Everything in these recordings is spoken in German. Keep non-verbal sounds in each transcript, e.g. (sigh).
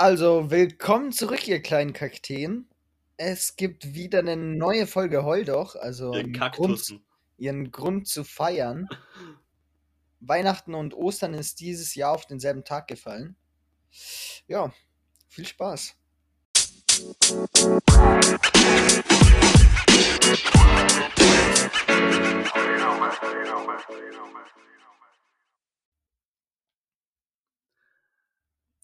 Also, willkommen zurück, ihr kleinen Kakteen. Es gibt wieder eine neue Folge Heul doch, also Ihr einen Grund, ihren Grund zu feiern. Weihnachten und Ostern ist dieses Jahr auf denselben Tag gefallen. Ja, viel Spaß.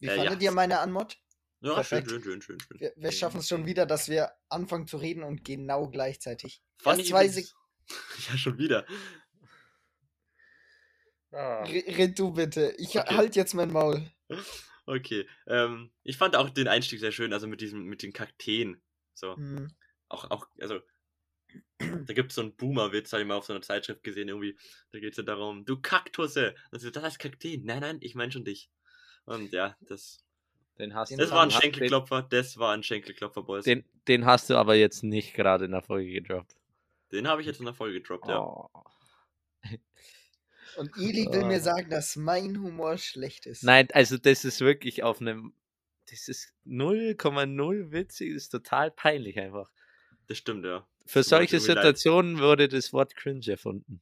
Wie Äh, fandet ja. ihr meine Anmod? Ja, schön, Perfekt. schön, schön, schön, schön. Wir, wir schaffen es schon wieder, dass wir anfangen zu reden und genau gleichzeitig. Fand Erst ich zwei übrigens- (laughs) Ja, schon wieder. Ah. Re- Red du bitte. Ich Okay. halt jetzt mein Maul. Okay. Ähm, ich fand auch den Einstieg sehr schön, also mit diesem, mit den Kakteen. So. Hm. Auch, auch, also. Da gibt es so einen Boomer-Witz, habe ich mal auf so einer Zeitschrift gesehen, irgendwie. Da geht es ja darum, du Kaktusse. Also, das heißt Kakteen. Nein, nein, ich meine schon dich. Und ja, das, Den hast Den das du. war ein Schenkelklopfer, das war ein Schenkelklopfer, Boys. Den, den hast du aber jetzt nicht gerade in der Folge gedroppt. Den habe ich jetzt in der Folge gedroppt, ja. Oh. Und Eli will mir Ah. sagen, dass mein Humor schlecht ist. Nein, also das ist wirklich auf einem. Das ist 0,0 witzig, das ist total peinlich einfach. Das stimmt, ja. Für solche. Situationen wurde das Wort cringe erfunden.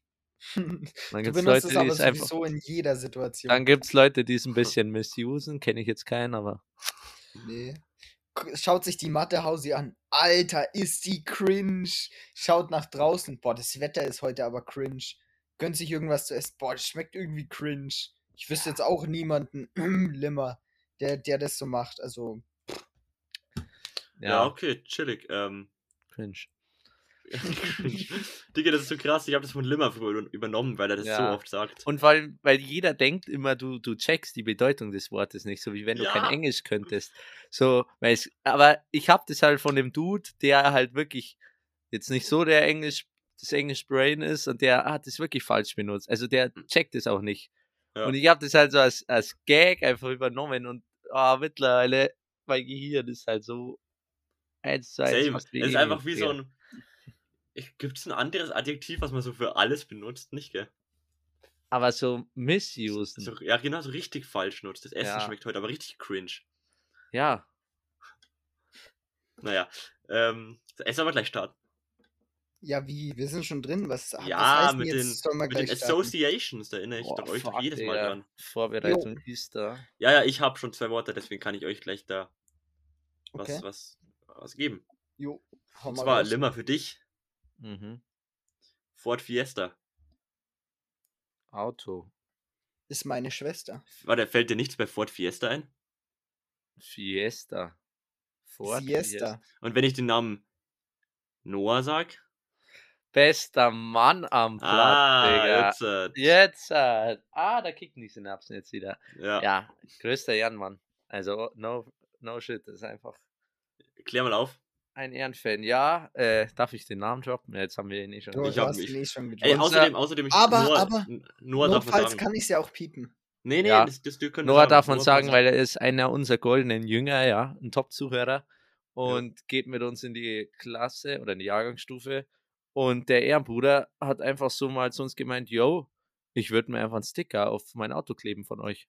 Dann du gibt es benutzt Leute, es die aber es einfach. sowieso in jeder Situation. Dann gibt es Leute, die es ein (laughs) bisschen missusen, kenne ich jetzt keinen, aber. Nee. Schaut sich die Mathehausi an. Alter, ist die cringe. Schaut nach draußen. Boah, das Wetter ist heute aber cringe. Gönnt sich irgendwas zu essen. Boah, das schmeckt irgendwie cringe. Ich wüsste jetzt auch niemanden, (clears throat) Limmer, der, der das so macht. Also, Ja, Ja, okay, chillig. Ähm, cringe. (laughs) Digga, das ist so krass. Ich habe das von Limmer übernommen, weil er das so Ja. oft sagt. Und weil, weil jeder denkt immer, du, du checkst die Bedeutung des Wortes nicht, so wie wenn du Ja. kein Englisch könntest. So, weil es, aber ich habe das halt von dem Dude, der halt wirklich jetzt nicht so der Englisch, das Englisch Brain ist und der hat es wirklich falsch benutzt. Also der checkt es auch nicht. Ja. Und ich habe das halt so als, als Gag einfach übernommen und ah, mittlerweile, mein Gehirn ist halt so eins zu eins Same. Es ist einfach wie so ein. Gibt es ein anderes Adjektiv, was man so für alles benutzt? Nicht, gell? Aber so misusen. So, ja, genau, so richtig falsch nutzt. Das Essen Ja. schmeckt heute aber richtig cringe. Ja, Naja. Ähm, Essen aber gleich starten. ja, wie? Wir sind schon drin. Was, was ja, heißt mit den, jetzt, sollen wir mit den? Associations, da erinnere ich Boah, doch euch doch fuck, jedes Mal dran. Vorbereitung ist da. Ja, ja, ich habe schon zwei Worte, deswegen kann ich euch gleich da was, Okay. was, was geben. Jo, hau Und mal zwar. Limmer für dich. Mhm. Ford Fiesta. Auto. Ist meine Schwester. Warte, fällt dir nichts bei Ford Fiesta ein? Fiesta. Ford Siesta. Und wenn ich den Namen Noah sag? Bester Mann am Platz, Ah, Digga. jetzt. Jetzt. ah, da kicken die Synapsen jetzt wieder. ja. Ja, größter Ehrenmann. Also, no, no shit, das ist einfach Klär mal auf. Ein Ehrenfan. Ja, äh, darf ich den Namen droppen? Ja, Jetzt haben wir ihn nicht schon. Du, Ich du hab hast mich- ihn eh schon Ey, gedroppt. Unser- außerdem, außerdem. ich- Aber- Noah, aber- Noah Notfalls kann ich es ja auch piepen. Nee, nee, Ja. das, das, können Noah darf man Noah sagen, weil er ist einer unserer goldenen Jünger, ja, ein Top-Zuhörer und geht mit uns in die Klasse oder in die Jahrgangsstufe. Und der Ehrenbruder hat einfach so mal zu uns gemeint, yo, ich würde mir einfach einen Sticker auf mein Auto kleben von euch.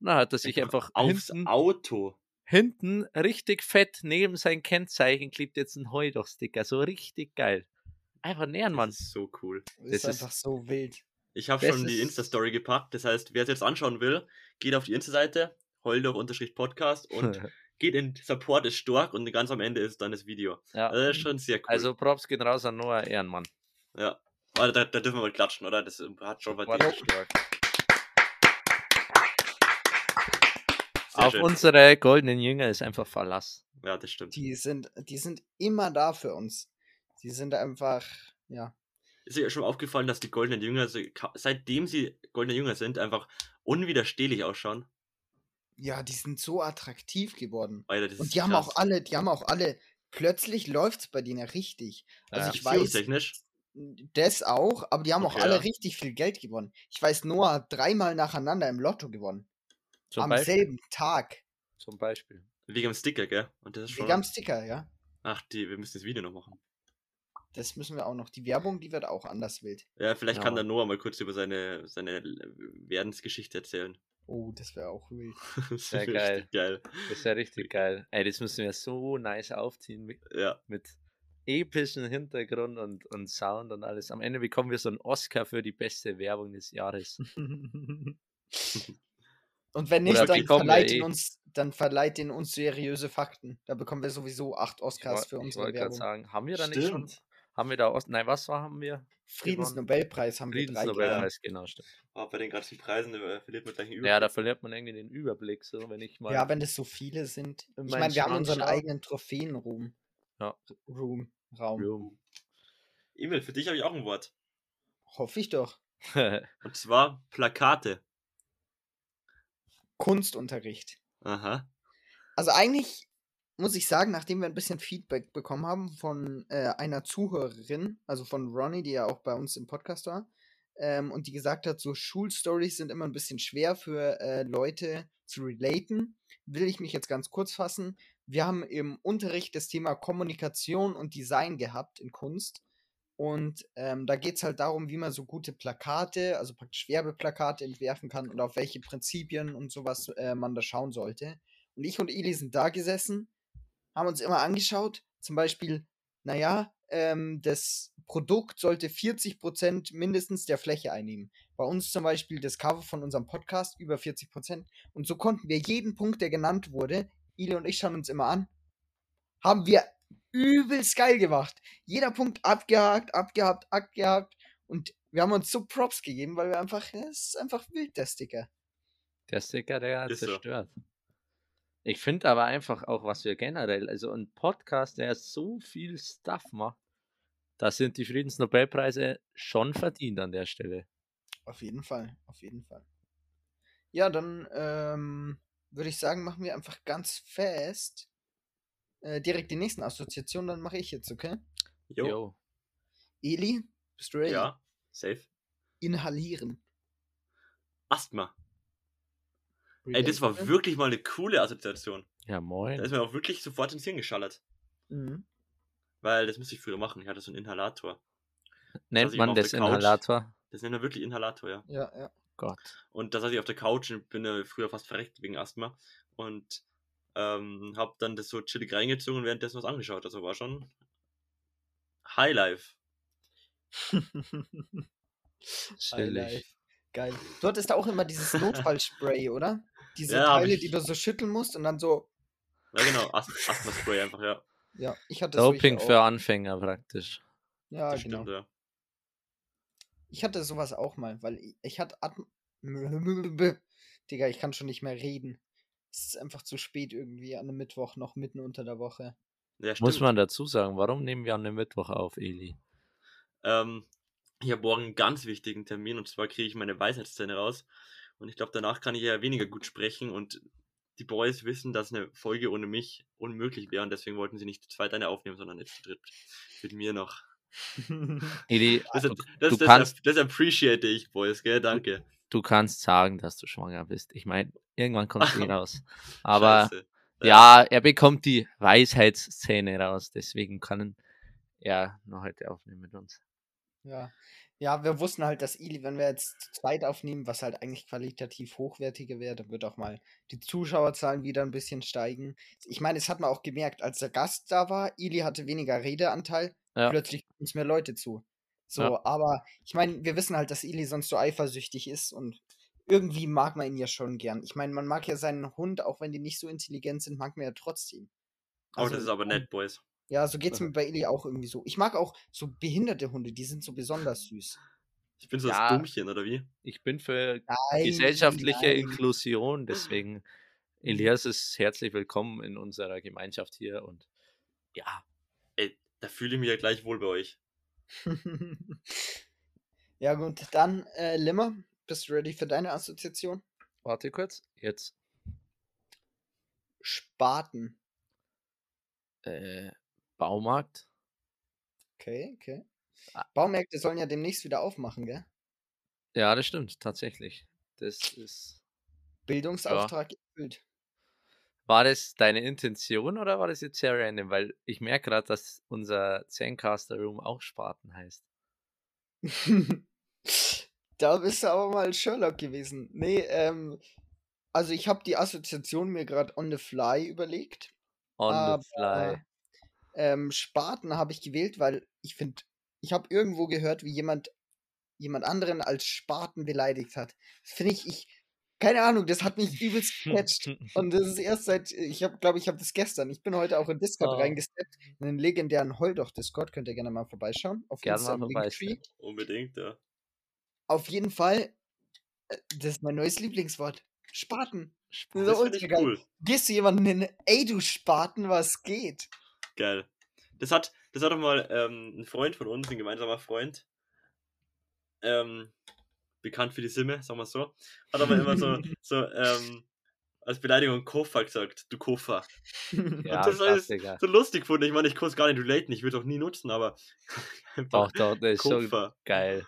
Na, hat er sich einfach aufs hinten, Auto. Hinten richtig fett neben sein Kennzeichen klebt jetzt ein Heudoch-Sticker. So richtig geil. Einfach ein Ehrenmann. Das ist so cool. Das ist ist- einfach so wild. Ich habe schon die Insta-Story gepackt. Das heißt, wer es jetzt anschauen will, geht auf die Insta-Seite, heuldoch-podcast (laughs) und geht in Support ist stark und ganz am Ende ist dann das Video. ja. Also das ist schon sehr cool. Also Props gehen raus an Noah Ehrenmann. ja. Aber da, da dürfen wir mal klatschen, oder? Das hat schon was stark. Auf schön. unsere goldenen Jünger ist einfach Verlass. Ja, das stimmt. Die sind, die sind immer da für uns. Die sind einfach, ja. Ist dir schon aufgefallen, dass die goldenen Jünger, seitdem sie goldene Jünger sind, einfach unwiderstehlich ausschauen? Ja, die sind so attraktiv geworden. Alter, das Und ist die haben krass. auch alle, die haben auch alle, plötzlich läuft's bei denen ja richtig. Also Ja. ich weiß, Beziehungstechnisch. das auch, aber die haben auch Okay, alle ja. richtig viel Geld gewonnen. Ich weiß, Noah hat dreimal nacheinander im Lotto gewonnen. Zum am Beispiel. selben Tag. Zum Beispiel. Wegen dem Sticker, gell? Und das ist schon. Wegen am Sticker, ja. Ach, die, wir müssen das Video noch machen. Das müssen wir auch noch. Die Werbung, die wird auch anders wild. Ja, vielleicht kann Ja. der Noah mal kurz über seine, seine Werdensgeschichte erzählen. Oh, das wäre auch wild. (laughs) Das Wär wär geil. richtig geil. Das wäre richtig geil. Ey, das müssen wir so nice aufziehen mit, Ja. mit epischem Hintergrund und, und Sound und alles. Am Ende bekommen wir so einen Oscar für die beste Werbung des Jahres. (laughs) (laughs) Und wenn nicht, Oder dann bekommen wir verleiht, eh- ihn uns, dann verleiht ihn uns seriöse Fakten. Da bekommen wir sowieso acht Ich, Oscars woll- für ich unsere wollte gerade Werbung. sagen, haben wir da nicht schon? Haben wir da Os Nein, was war, haben wir? Friedensnobelpreis haben wir drei. Friedensnobelpreis, genau, stimmt. Aber bei den ganzen Preisen äh, verliert man gleich einen Ja, da Überblick. verliert man irgendwie den Überblick, so wenn ich mal. Ja, wenn es so viele sind. Ich meine, wir haben unseren anschaue. eigenen Trophäenroom. Ja. Room, Raum. Room. Emil, für dich habe ich auch ein Wort. Hoffe ich doch. (laughs) Und zwar Plakate. Kunstunterricht. Aha. Also eigentlich muss ich sagen, nachdem wir ein bisschen Feedback bekommen haben von äh, einer Zuhörerin, also von Ronnie, die ja auch bei uns im Podcast war, ähm, und die gesagt hat, so Schulstories sind immer ein bisschen schwer für äh, Leute zu relaten, will ich mich jetzt ganz kurz fassen. Wir haben im Unterricht das Thema Kommunikation und Design gehabt in Kunst. Und ähm, da geht es halt darum, wie man so gute Plakate, also praktisch Werbeplakate entwerfen kann und auf welche Prinzipien und sowas äh, man da schauen sollte. Und ich und Eli sind da gesessen, haben uns immer angeschaut, zum Beispiel, naja, ähm, das Produkt sollte 40% mindestens der Fläche einnehmen. Bei uns zum Beispiel das Cover von unserem Podcast über 40%. Und so konnten wir jeden Punkt, der genannt wurde, Ili und ich schauen uns immer an, haben wir übelst geil gemacht. Jeder Punkt abgehakt, abgehakt, abgehakt. Und wir haben uns so Props gegeben, weil wir einfach, es ist einfach wild, der Sticker. Der Sticker, der hat Ist so. zerstört. Ich finde aber einfach auch, was wir generell, also ein Podcast, der so viel Stuff macht, da sind die Friedensnobelpreise schon verdient an der Stelle. Auf jeden Fall, auf jeden Fall. Ja, dann ähm, würde ich sagen, machen wir einfach ganz fest äh, direkt die nächsten Assoziationen, dann mache ich jetzt, okay? Jo. Jo. Eli, bist du ready? Ja. Safe. Inhalieren. Asthma. Ey, das war wirklich mal eine coole Assoziation. Ja, Da moin. ist mir auch wirklich sofort ins Hirn geschallert. Mhm. Weil das musste ich früher machen. Ich hatte so einen Inhalator. Nennt man das. Inhalator? Das nennt man wirklich Inhalator, ja. Ja, ja. Gott. Und da saß ich auf der Couch und bin äh, früher fast verreckt wegen Asthma. Und ähm, hab dann das so chillig reingezogen und währenddessen was angeschaut. Also war schon Highlife. (laughs) Highlife. Geil. Du hattest auch immer dieses (laughs) Notfallspray, oder? Diese Ja, Teile, ich. die du so schütteln musst und dann so. Ja, genau. Ast Asthma-Spray einfach, ja. Ja, ich hatte Doping für Anfänger praktisch. Ja, Das genau. stimmt, ja. Ich hatte sowas auch mal, weil ich, ich hatte Atm (laughs) Digga, ich kann schon nicht mehr reden. Es ist einfach zu spät irgendwie an einem Mittwoch, noch mitten unter der Woche. Ja. Muss man dazu sagen, warum nehmen wir an dem Mittwoch auf, Eli? Ähm, ich habe morgen einen ganz wichtigen Termin und zwar kriege ich meine Weisheitszähne raus. Und ich glaube, danach kann ich ja weniger gut sprechen und die Boys wissen, dass eine Folge ohne mich unmöglich wäre und deswegen wollten sie nicht zu zweit eine aufnehmen, sondern jetzt zu dritt. Mit mir noch. Eli, Das, (laughs) du, das, du das, kannst- das appreciate ich, Boys, gell? Danke. du kannst sagen, dass du schwanger bist. Ich meine, irgendwann kommt sie (laughs) raus. Aber Scheiße. ja, er bekommt die Weisheitsszene raus. Deswegen kann er noch heute aufnehmen mit uns. Ja. Ja, wir wussten halt, dass Ili, wenn wir jetzt zu zweit aufnehmen, was halt eigentlich qualitativ hochwertiger wäre, dann wird auch mal die Zuschauerzahlen wieder ein bisschen steigen. Ich meine, es hat man auch gemerkt, als der Gast da war, Ili hatte weniger Redeanteil, Ja. plötzlich kommen uns mehr Leute zu. So, Ja. aber ich meine, wir wissen halt, dass Ili sonst so eifersüchtig ist und irgendwie mag man ihn ja schon gern. Ich meine, man mag ja seinen Hund, auch wenn die nicht so intelligent sind, mag man ja trotzdem. Oh, Also, das ist aber nett, Boys. Ja, so geht's Also mir bei Ili auch irgendwie so. Ich mag auch so behinderte Hunde, die sind so besonders süß. Ich bin so ja. das Dummchen, oder wie? Ich bin für Nein, gesellschaftliche nein. Inklusion, deswegen Elias ist herzlich willkommen in unserer Gemeinschaft hier und ja, Ey, da fühle ich mich ja gleich wohl bei euch. (laughs) ja, gut, dann, äh, Limmer, bist du ready für deine Assoziation? warte kurz, jetzt Spaten. äh, Baumarkt. Okay, okay. Ah. Baumärkte sollen ja demnächst wieder aufmachen, gell? Ja, das stimmt, tatsächlich. Das ist. Bildungsauftrag erfüllt. War das deine Intention oder war das jetzt sehr random? Weil ich merke gerade, dass unser Zencaster Room auch Spaten heißt. (laughs) da bist du aber mal Sherlock gewesen. Nee, ähm, Also ich habe die Assoziation mir gerade on the fly überlegt. On the fly. Ähm, Spaten habe ich gewählt, weil ich finde, ich habe irgendwo gehört, wie jemand jemand anderen als Spaten beleidigt hat. Das finde ich, ich, keine Ahnung, das hat mich übelst gecatcht. (laughs) Und das ist erst seit, ich habe, glaube ich, habe das gestern. Ich bin heute auch in Discord Oh. reingesteppt, in den legendären Heuldoch-Discord. Könnt ihr gerne mal vorbeischauen. Auf Gerne mal vorbeischauen. Unbedingt, ja. Auf jeden Fall, äh, das ist mein neues Lieblingswort. Spaten. So Das finde ich cool. Gehst du jemanden hin, ey du Spaten, was geht? Geil. Das hat, das hat doch mal ähm, ein Freund von uns, ein gemeinsamer Freund, ähm, bekannt für die Simme, sagen wir so, hat aber immer so, (laughs) so ähm, als Beleidigung Koffer gesagt, du Koffer. Ja, das ist. So lustig gefunden. Ich meine, ich kann es gar nicht relaten, ich würde auch nie nutzen, aber (laughs) Doch, doch, das ist schon Koffer. geil.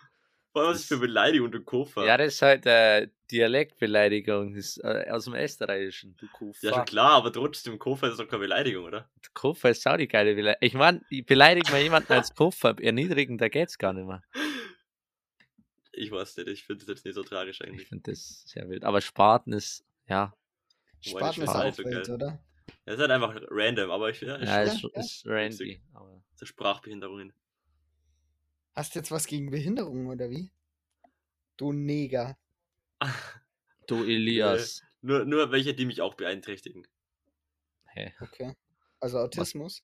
Vor allem, was ist für Beleidigung, du Koffer. Ja, das ist halt äh, Dialektbeleidigung. Ist, äh, aus dem Österreichischen. Du Kufa. Ja, schon klar, aber trotzdem, Koffer ist doch keine Beleidigung, oder? Koffer ist auch die geile Beleidigung. Ich meine, ich beleidige mal jemanden als Koffer. Erniedrigender geht's gar nicht mehr. Ich weiß nicht, ich finde das jetzt nicht so tragisch Ich eigentlich. finde das sehr wild. Aber Spaten ist, ja, Spaten ist Spaten auch ist so wild, geil. oder? Das ist halt einfach random, aber ich ja, ich ja, ja, ist, ja. ist Randy. Aber so Sprachbehinderungen. Hast du jetzt was gegen Behinderungen oder wie? Du Neger. (laughs) du Elias. Nur, nur welche, die mich auch beeinträchtigen. Hä? Okay. Also Autismus?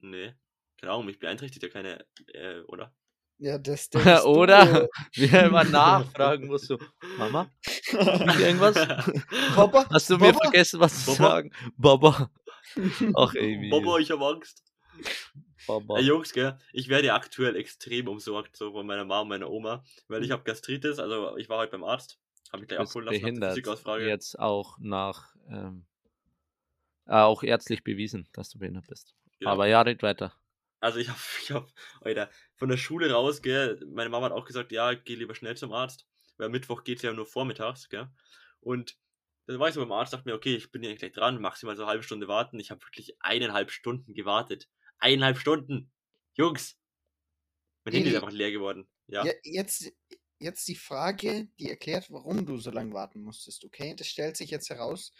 Nee. Keine Ahnung, mich beeinträchtigt ja keine, äh, oder? Ja, das (laughs) denkst du. Oder? Wie er immer nachfragen muss, so, Mama, irgendwas? (laughs) Papa? Hast du mir Baba? vergessen, was zu Baba? sagen? Baba. Ach, Amy. Bobo, ich hab Angst. Baba. Ey, Jungs, gell, ich werde ja aktuell extrem umsorgt, so von meiner Mama und meiner Oma, weil ich habe Gastritis, also ich war heute beim Arzt, habe mich gleich abholen lassen nach der behindert. Physikausfrage. Jetzt auch nach, ähm, äh, auch ärztlich bewiesen, dass du behindert bist. Genau. Aber ja, red weiter. Also ich hab, (laughs) ich hab, Alter, von der Schule raus, gell, meine Mama hat auch gesagt, ja, geh lieber schnell zum Arzt, weil am Mittwoch geht's ja nur vormittags, gell, und dann war ich so beim Arzt, dachte mir, okay, ich bin ja gleich dran, maximal so eine halbe Stunde warten, ich habe wirklich eineinhalb Stunden gewartet. Eineinhalb Stunden! Jungs! Mein Handy ist einfach leer geworden. Ja, Ja, jetzt, jetzt die Frage, die erklärt, warum du so lange warten musstest, okay? Das stellt sich jetzt heraus,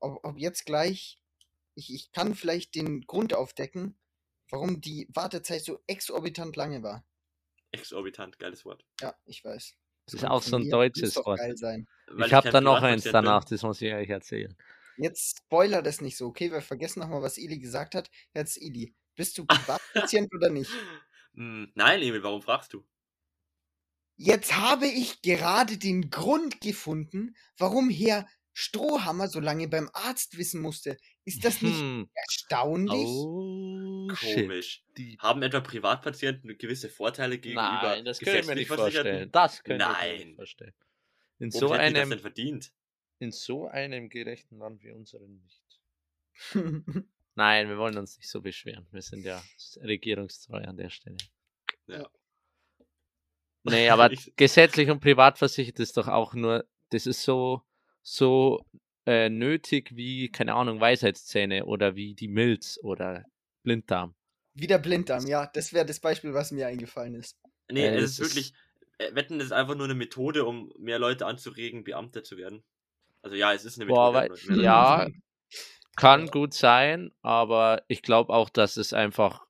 ob, ob jetzt gleich, ich, ich kann vielleicht den Grund aufdecken, warum die Wartezeit so exorbitant lange war. exorbitant, geiles Wort. Ja, ich weiß. Das ist auch so ein mir, deutsches Wort. geil sein. Weil ich habe da noch eins danach, bin. das muss ich euch erzählen. Jetzt spoiler das nicht so, okay? Wir vergessen nochmal, was Ili gesagt hat. Jetzt Ili, bist du (laughs) Privatpatient oder nicht? Hm, Nein, Emil, warum fragst du? Jetzt habe ich gerade den Grund gefunden, warum Herr Strohhammer so lange beim Arzt wissen musste. Ist das nicht Hm. erstaunlich? Oh. Komisch. Die Haben etwa Privatpatienten gewisse Vorteile gegenüber Nein, das können wir nicht vorstellen. Das können wir Nein. nicht vorstellen. In so, die das einem, denn verdient? in so einem gerechten Land wie unseren nicht. Nein, wir wollen uns nicht so beschweren. Wir sind ja regierungstreu an der Stelle. Ja. Nee, (laughs) aber Ich- gesetzlich und privat versichert ist doch auch nur, das ist so, so äh, nötig wie, keine Ahnung, Weisheitszähne oder wie die Milz oder Blinddarm. Wieder Blinddarm, ja, das wäre das Beispiel, was mir eingefallen ist. Nee, Äh, es ist wirklich. äh, Wetten, ist einfach nur eine Methode, um mehr Leute anzuregen, Beamte zu werden. Also ja, es ist eine Boah, Methode. um Leute ja. Kann gut sein, aber ich glaube auch, dass es einfach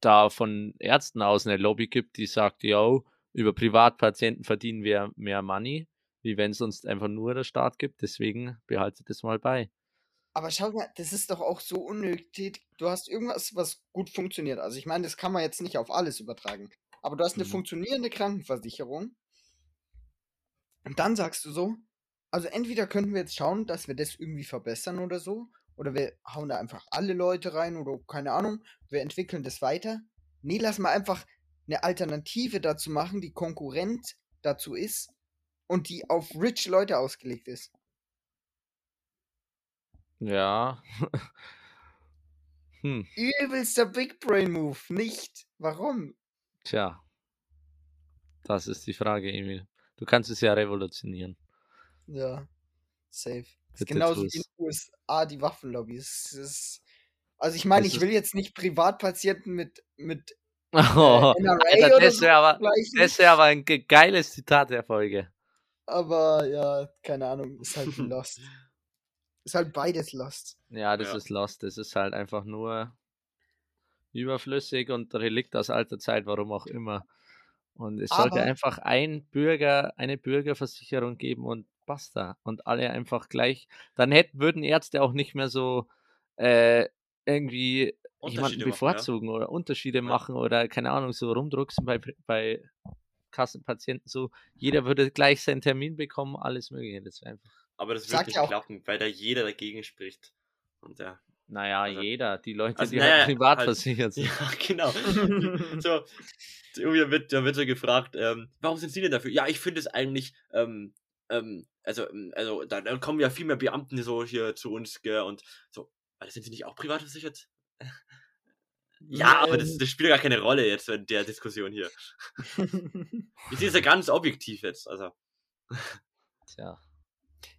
da von Ärzten aus eine Lobby gibt, die sagt, yo, über Privatpatienten verdienen wir mehr Money, wie wenn es uns einfach nur der Staat gibt. Deswegen behaltet es mal bei. Aber schau mal, das ist doch auch so unnötig. Du hast irgendwas, was gut funktioniert. Also ich meine, das kann man jetzt nicht auf alles übertragen. Aber du hast eine Mhm. funktionierende Krankenversicherung. Und dann sagst du so, also entweder könnten wir jetzt schauen, dass wir das irgendwie verbessern oder so. Oder wir hauen da einfach alle Leute rein oder keine Ahnung. Wir entwickeln das weiter. Nee, lass mal einfach eine Alternative dazu machen, die Konkurrent dazu ist und die auf rich Leute ausgelegt ist. Ja. (laughs) hm, Übelster Big Brain Move. Nicht. Warum? tja. Das ist die Frage, Emil. Du kannst es ja revolutionieren. Ja. Safe. Das ist genauso wie in den USA die Waffenlobby. Es ist, also ich meine, ich will jetzt nicht Privatpatienten mit, mit Oh, Alter, das wäre aber, das wär aber ein ge- geiles Zitat der Folge. Aber ja, keine Ahnung, ist halt Lost. Ist halt beides Lost. Ja, das Ja. ist Lost. Das ist halt einfach nur überflüssig und Relikt aus alter Zeit, warum auch immer. Und es sollte Aber- einfach ein Bürger, eine Bürgerversicherung geben und basta. Und alle einfach gleich. Dann hätten, würden Ärzte auch nicht mehr so äh, irgendwie jemanden Unterschiede machen, ja. bevorzugen oder Unterschiede machen oder keine Ahnung, so rumdrucksen bei, bei Kassenpatienten. So, jeder würde gleich seinen Termin bekommen, alles Mögliche. Das einfach. Aber das wird nicht auch- klappen, weil da jeder dagegen spricht. Und ja. Naja, Also- jeder, die Leute, also, die naja, halt privat halt- versichert (laughs) sind. Ja, genau. (laughs) so, irgendwie wird, da wird so gefragt, ähm, warum sind Sie denn dafür? Ja, ich finde es eigentlich, ähm, ähm, also, ähm, also da, da kommen ja viel mehr Beamten so hier zu uns, gell, und so, also sind Sie nicht auch privat versichert? Ja, aber das, Ähm. das spielt gar keine Rolle jetzt in der Diskussion hier. Ich sehe es ja ganz objektiv jetzt, also. Tja.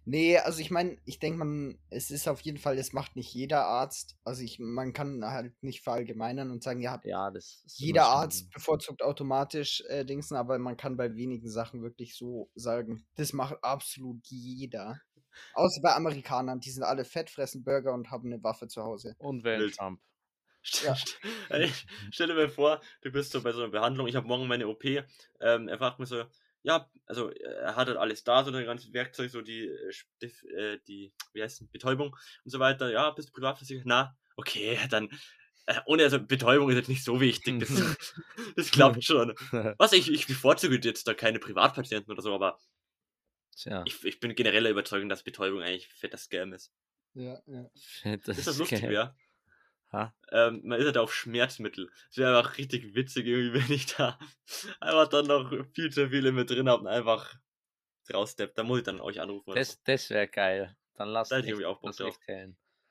Nee, also ich meine, ich denke, man, es ist auf jeden Fall, es macht nicht jeder Arzt. Also ich, man kann halt nicht verallgemeinern und sagen, ja, Ja, das jeder Arzt bevorzugt automatisch äh, Dingsen, aber man kann bei wenigen Sachen wirklich so sagen, das macht absolut jeder. Außer bei Amerikanern, die sind alle fett, fressen Burger und haben eine Waffe zu Hause. Und Wild. Trump. Ja. st- Ey, Stell dir mal vor, du bist so bei so einer Behandlung, ich habe morgen meine OP, ähm, er fragt mir so, ja, also äh, er hat halt alles da, so ein ganzes Werkzeug, so die, äh, Stif- äh, die, wie heißt Betäubung und so weiter, ja, bist du privatversichert? Na, okay, dann, äh, ohne, also Betäubung ist jetzt nicht so wichtig, das, (laughs) das klappt schon. (laughs) Was, ich, ich bevorzuge jetzt da keine Privatpatienten oder so, aber Tja, ich, ich bin generell der Überzeugung, dass Betäubung eigentlich fetter Scam ist. Ja, ja. das Ist das lustig, geil. wäre? Ähm, man ist halt auf Schmerzmittel. Es wäre einfach richtig witzig, irgendwie, (laughs) wenn ich da einfach dann noch viel zu viele mit drin habe und einfach raussteppt. Da muss ich dann euch anrufen. Das, das wäre geil. Dann lass Da hätte ich auch Bock das drauf.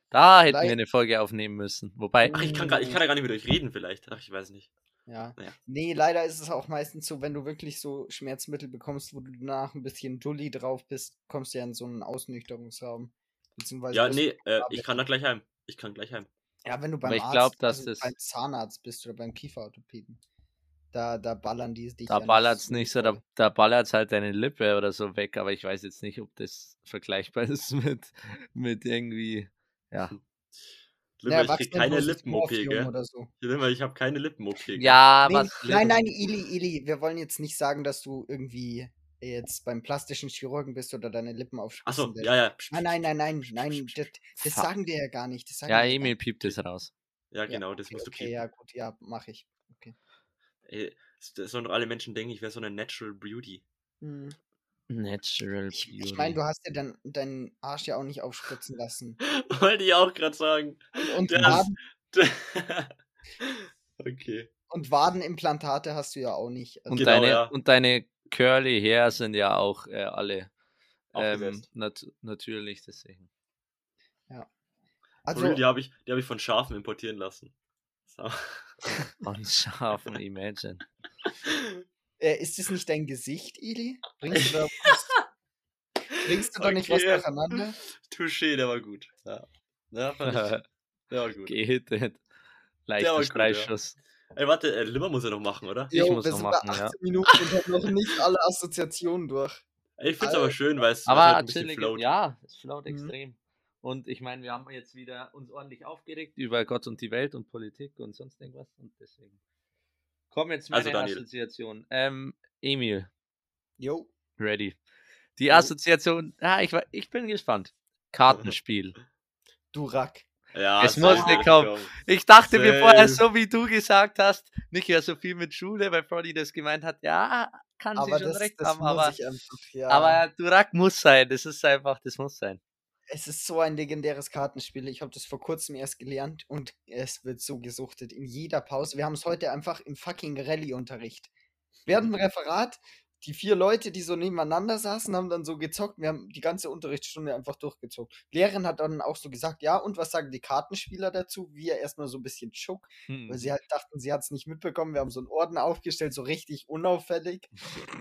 Da hätten wir Vielleicht- eine Folge aufnehmen müssen. Wobei, Ach, ich kann, gar, ich kann ja gar nicht mit euch reden, vielleicht. Ach, ich weiß nicht. Ja. Naja. Nee, leider ist es auch meistens so, wenn du wirklich so Schmerzmittel bekommst, wo du danach ein bisschen dulli drauf bist, kommst du ja in so einen Ausnüchterungsraum. Beziehungsweise Ja, nee, äh, ich kann da gleich heim. Ich kann gleich heim. Ja, wenn du beim Arzt, glaub, dass also das- beim Zahnarzt bist oder beim Kieferorthopäden, da, da ballern die dich. da ja ballert's nicht so, da, da ballert's halt deine Lippe oder so weg, aber ich weiß jetzt nicht, ob das vergleichbar (laughs) ist mit, mit irgendwie, ja. Limmer, Naja, ich krieg keine Lippen-OP, gell? Oder so. Limmer, ich habe keine Lippen-OP. Ja, Nee, was? nein, nein, Ili, Ili, wir wollen jetzt nicht sagen, dass du irgendwie jetzt beim plastischen Chirurgen bist oder deine Lippen aufspritzen Achso, ja, ja. Nein, nein, nein, nein, nein, das, das sagen wir ja gar nicht. Das sagen Ja, Emil piept es raus. Ja, genau, das okay, musst du okay, piepen. ja, gut, ja, mach ich. Ey, es- das sollen doch alle Menschen denken, ich wäre so eine Natural Beauty. Hm. Natural Ich, Beauty. ich meine, du hast ja dann deinen Arsch ja auch nicht aufspritzen lassen. (laughs) Wollte ich auch gerade sagen. Und, Das- Waden, (laughs) okay. und Wadenimplantate hast du ja auch nicht. Also, und, Genau, deine, ja. und deine Curly Hair sind ja auch äh, alle ähm, nat natürlich deswegen. also Real, die habe ich, die hab ich von Schafen importieren lassen. So. (laughs) Und Schafen, imagine. äh, ist es nicht dein Gesicht, Ili? Bringst du da, (laughs) bringst du da nicht was Okay. durcheinander? Touché, der war gut. Ja, ja fand ich, (laughs) der war gut. Gehittet. Leichter gut, ja. Ey, warte, äh, Limmer muss er noch machen, oder? Ich muss wir noch sind machen, bei ja. 18 Minuten und haben noch nicht alle Assoziationen durch. Ey, ich find's aber Alter. schön, weil es Aber halt ein bisschen chillig, float. ja, es float Mhm. extrem. Und ich meine, wir haben jetzt wieder uns ordentlich aufgeregt über Gott und die Welt und Politik und sonst irgendwas. Und deswegen. Komm jetzt meine Also, Daniel. Assoziation. Ähm, Emil, Jo. ready. Die Jo. Assoziation, ah, ich, war- ich bin gespannt. (laughs) Kartenspiel. Durak. Ja, Es safe, musste kommen. komm. Ich dachte mir vorher, Safe. so wie du gesagt hast, nicht ja so viel mit Schule, weil Froddy das gemeint hat, ja, kann Aber sie schon das, recht das haben, muss aber, ich einfach, ja. aber Durak muss sein, das ist einfach, das muss sein. es ist so ein legendäres Kartenspiel. Ich habe das vor kurzem erst gelernt und es wird so gesuchtet in jeder Pause. Wir haben es heute einfach im fucking Rallye-Unterricht. Während dem Referat, die vier Leute, die so nebeneinander saßen, haben dann so gezockt. Wir haben die ganze Unterrichtsstunde einfach durchgezockt. Lehrerin hat dann auch so gesagt, ja, und was sagen die Kartenspieler dazu? Wir erstmal so ein bisschen schock, Hm. weil sie halt dachten, sie hat es nicht mitbekommen. Wir haben so einen Orden aufgestellt, so richtig unauffällig.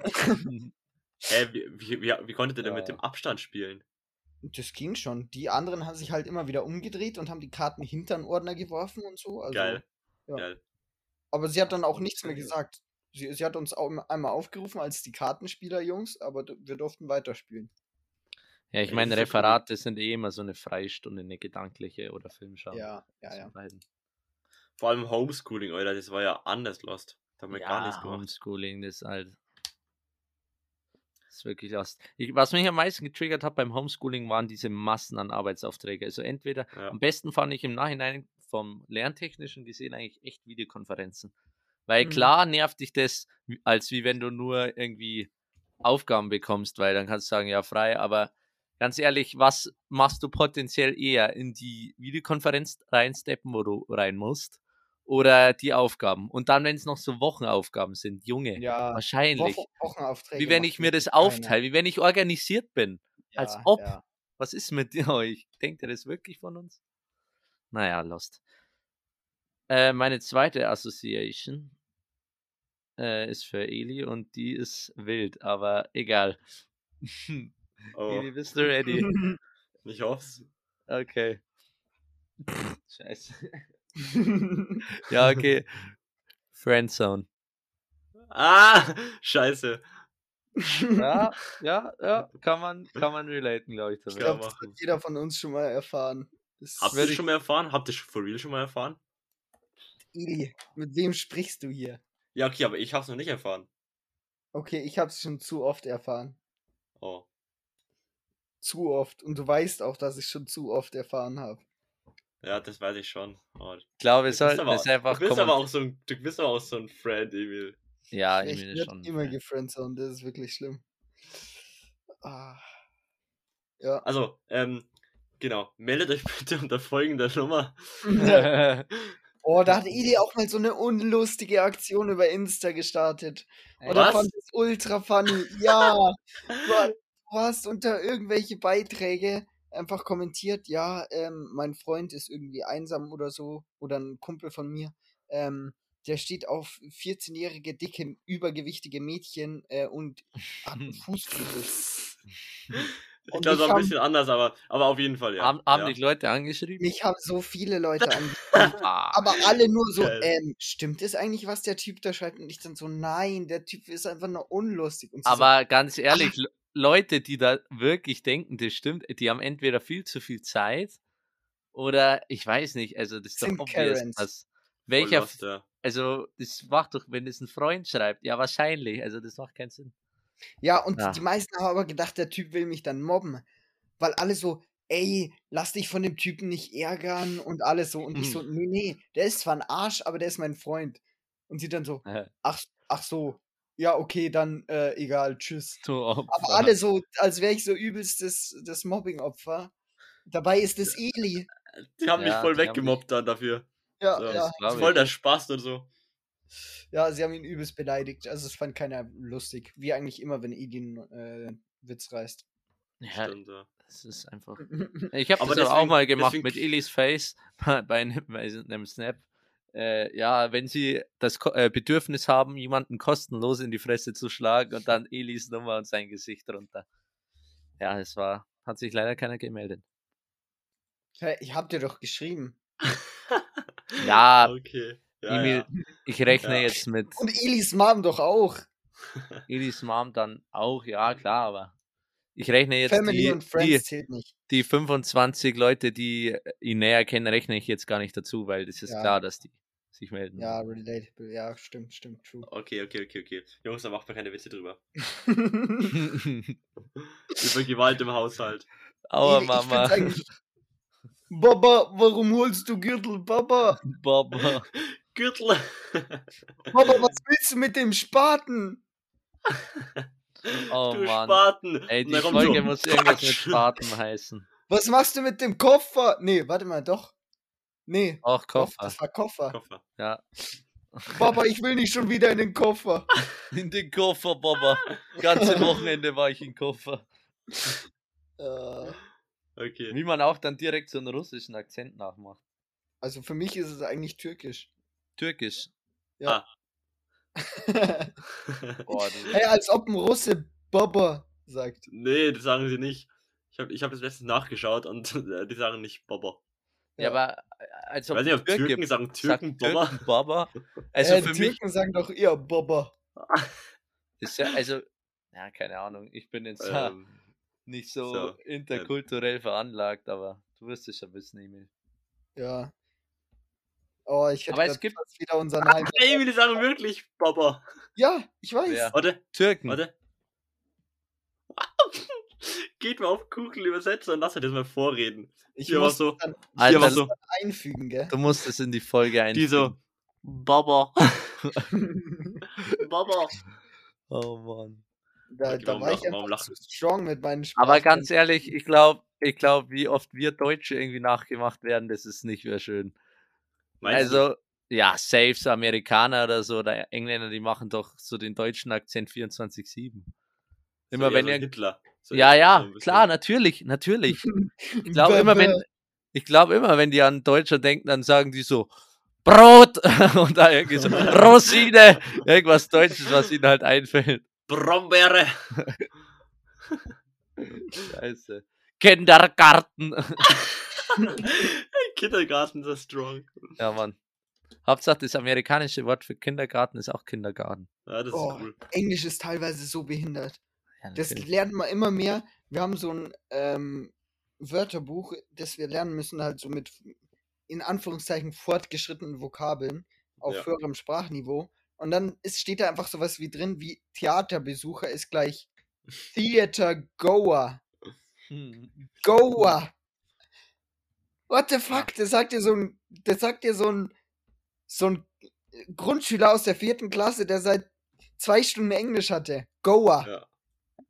(laughs) Hä, wie, wie, wie, wie konntet ihr denn mit Ja. dem Abstand spielen? Das ging schon. Die anderen haben sich halt immer wieder umgedreht und haben die Karten hinter den Ordner geworfen und so. Also, Geil. ja. Geil. Aber sie hat dann auch nichts mehr gesagt. Sie, sie hat uns auch einmal aufgerufen als die Kartenspieler-Jungs, aber wir durften weiterspielen. Ja, ich Ja, meine. Referate sind eh immer so eine Freistunde, eine gedankliche oder Filmschau. Ja, ja, ja. beiden. Vor allem Homeschooling, Alter, das war ja anders lost. Da haben wir gar Ja, nichts gemacht. Homeschooling, das ist halt. Das ist wirklich lost. Ich, was mich am meisten getriggert hat beim Homeschooling waren diese Massen an Arbeitsaufträge. Also entweder, Ja. am besten fand ich im Nachhinein vom Lerntechnischen gesehen eigentlich echt Videokonferenzen. Weil Mhm. klar nervt dich das, als wie wenn du nur irgendwie Aufgaben bekommst, weil dann kannst du sagen, ja, frei, aber ganz ehrlich, was machst du potenziell eher in die Videokonferenz reinsteppen, wo du rein musst, oder die Aufgaben? Und dann, wenn es noch so Wochenaufgaben sind, Junge, Ja, wahrscheinlich. Wochen, Wochenaufträge. Wie wenn ich mir das aufteile, wie wenn ich organisiert bin. als Ja, ob. Ja. Was ist mit euch? (laughs) Denkt ihr das wirklich von uns? Naja, lost. Äh, meine zweite Association äh, ist für Eli und die ist wild, aber egal. (laughs) Oh, Eli, bist du (laughs) ready? ich hoff's. Okay. Scheiße. (laughs) Ja, okay. Friendzone. Ah, scheiße. Ja, ja, ja, kann man, kann man relaten, glaube ich. ich damit. Ja, glaube, das hat jeder von uns schon mal erfahren. Das Habt ihr ich- schon mal erfahren? Habt ihr for real schon mal erfahren? Ili, mit wem sprichst du hier? Ja, okay, aber ich hab's noch nicht erfahren. Okay, ich habe es schon zu oft erfahren. Oh. Zu oft. Und du weißt auch, dass ich schon zu oft erfahren habe. Ja, das weiß ich schon. Oh, Ich glaube, wir du bist sollten aber, es einfach du bist aber auch so ein, du bist aber auch so ein Friend, Emil. Ja, ich Emil ist schon. immer Fan. gefriendzoned, das ist wirklich schlimm. Ah. Ja. Also, ähm, genau. Meldet euch (laughs) bitte unter folgender Nummer. (laughs) (laughs) oh, da hat Ili auch mal so eine unlustige Aktion über Insta gestartet. Und da fand ich es ultra funny. Ja. (laughs) Du, du hast unter irgendwelche Beiträge einfach kommentiert, ja, ähm, mein Freund ist irgendwie einsam oder so. Oder ein Kumpel von mir. Ähm, der steht auf 14-jährige, dicke, übergewichtige Mädchen äh, und hat (laughs) einen Fußfetisch. (laughs) Ich Und glaube, es mich war ein haben- bisschen anders, aber, aber auf jeden Fall, ja. haben haben ja. dich Leute angeschrieben? Mich haben so viele Leute (laughs) an. Ah, Aber alle nur so, Geil. ähm, stimmt es eigentlich, was der Typ da schreibt? Und ich dann so, nein, der Typ ist einfach nur unlustig. Und sie aber ganz ehrlich, Le- Leute, die da wirklich denken, das stimmt, die haben entweder viel zu viel Zeit oder ich weiß nicht, also das ist doch Sind obvious, Karens. dass Voll welcher, lost, ja. also das macht doch, wenn es ein Freund schreibt, ja wahrscheinlich, also das macht keinen Sinn. Ja, und Ja. die meisten haben aber gedacht, der Typ will mich dann mobben. Weil alle so, ey, lass dich von dem Typen nicht ärgern und alles so. Und ich so, nee, nee, der ist zwar ein Arsch, aber der ist mein Freund. Und sie dann so, ach, ach so, ja, okay, dann äh, egal, tschüss. Du Aber alle so, als wäre ich so übelst das, das Mobbing-Opfer. Dabei ist es Eli. Die haben mich Ja, voll die haben weggemobbt dann dafür. Ja, So, ja. Voll der Spaß und so. Ja, sie haben ihn übelst beleidigt. Also es fand keiner lustig. Wie eigentlich immer, wenn einen äh, Witz reißt. Ja, Stimmt, ja. das ist einfach. (laughs) Ich habe Aber das aber auch deswegen- mal gemacht deswegen- mit Elis Face (laughs) bei, einem, bei einem Snap. Äh, ja, wenn sie das Ko äh, Bedürfnis haben, jemanden kostenlos in die Fresse zu schlagen und dann Elis Nummer und sein Gesicht drunter. Ja, es war, hat sich leider keiner gemeldet. Hä, ich hab dir doch geschrieben. (laughs) Ja, Okay. Ja, Emil, ja. ich rechne Ja. jetzt mit Und Elis Mom doch auch. (laughs) Elis Mom dann auch, ja klar, aber ich rechne jetzt Family die, und Friends die, zählt nicht. die 25 Leute, die ihn näher kennen, rechne ich jetzt gar nicht dazu, weil das ist Ja. klar, dass die sich melden. Ja, relatable. Ja, stimmt, stimmt, true. Okay, okay, okay, okay. Jungs, da macht mir keine Witze drüber. (laughs) (laughs) Über Gewalt im Haushalt. Aua, Mama. Baba, warum holst du Gürtel? Baba, Baba. Gürtel. (laughs) Baba, was willst du mit dem Spaten? Oh du Mann. Spaten. Ey, die Folge so, muss irgendwas mit Quatsch. Spaten heißen. Was machst du mit dem Koffer? Nee, warte mal, doch. Nee, Auch doch, Koffer. das war Koffer. Koffer. Ja. Baba, ich will nicht schon wieder in den Koffer. (laughs) In den Koffer, Baba. Ganze Wochenende war ich im Koffer. Äh, Okay. Wie man auch dann direkt so einen russischen Akzent nachmacht. also für mich ist es eigentlich türkisch. Türkisch. Ja. (laughs) Boah, du, hey, als ob ein Russe Baba sagt. nee, das sagen sie nicht. Ich habe ich hab das letztens nachgeschaut und äh, (laughs) die sagen nicht Baba. ja, aber äh, als Ich ob weiß nicht, ob Türken sagen sagt Türken Baba. Türken Baba. (laughs) Also äh, für Türken mich, sagen doch eher Baba. Ist ja, also, ja, keine Ahnung. Ich bin jetzt ja ähm, nicht so, so, interkulturell veranlagt, aber du wirst es ja wissen, Emil. Ja. Oh, ich hätte Aber es gibt- wieder unseren Heim. Emil, die sagen wirklich Baba. Ja, ich weiß. Ja. Warte, Türken. warte. (laughs) Geht mal auf Google Übersetzer und lass er das mal vorreden. Ich Hier war muss so, dann Alter, hier so, einfügen, gell? Du musst es in die Folge ein. die so, Baba, (laughs) Baba. Oh Mann. da Okay, da warum war ich lachen- einfach lachen? zu strong mit meinen Aber Sprachen. ganz ehrlich, ich glaube, ich glaube, wie oft wir Deutsche irgendwie nachgemacht werden, das ist nicht mehr schön. Meinst du? also, ja, safe so Amerikaner oder so, oder Engländer, die machen doch so den deutschen Akzent 24-7. Immer So wenn ihr. Hitler. So Ja, ja, so klar, natürlich, natürlich. (laughs) Ich glaube immer, wenn, ich glaube immer, wenn die an Deutscher denken, dann sagen die so Brot (laughs) und da irgendwie so Rosine, (laughs) irgendwas Deutsches, was ihnen halt einfällt. Brombeere. Scheiße. Kindergarten. (laughs) Kindergarten ist strong. Ja, Mann. Hauptsache, das amerikanische Wort für Kindergarten ist auch Kindergarten. Ja, das Oh, ist cool. Englisch ist teilweise so behindert. Ja, Das lernt man immer mehr. Wir haben so ein ähm, Wörterbuch, das wir lernen müssen, halt so mit in Anführungszeichen fortgeschrittenen Vokabeln auf Ja. höherem Sprachniveau. Und dann ist, steht da einfach sowas wie drin, wie Theaterbesucher ist gleich (laughs) Theater Goer. Hm. Goer. What the fuck? Das sagt dir so ein, das sagt dir so ein, so ein Grundschüler aus der vierten Klasse, der seit zwei Stunden Englisch hatte. Goer. Ja.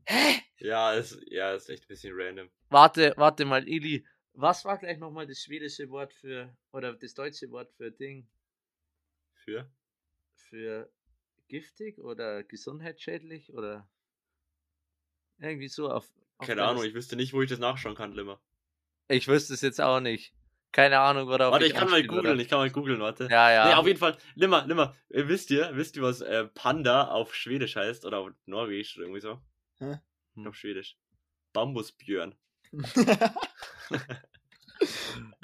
Hä? Ja, ist, ja, ist echt ein bisschen random. Warte, warte mal, Ili. Was war gleich nochmal das schwedische Wort für, oder das deutsche Wort für Ding? Für? Für giftig oder gesundheitsschädlich oder irgendwie so auf. Auf Keine Ahnung, ich wüsste nicht, wo ich das nachschauen kann, Limmer. Ich wüsste es jetzt auch nicht. Keine Ahnung, worauf Warte, ich kann mal googeln, ich kann mal googeln, warte. Ja, ja. Nee, auf jeden Fall, Limmer, Limmer, äh, wisst ihr, wisst ihr, was äh, Panda auf Schwedisch heißt? Oder auf Norwegisch oder irgendwie so? Hä? Ich glaub Schwedisch. Bambusbjörn. (laughs) (laughs)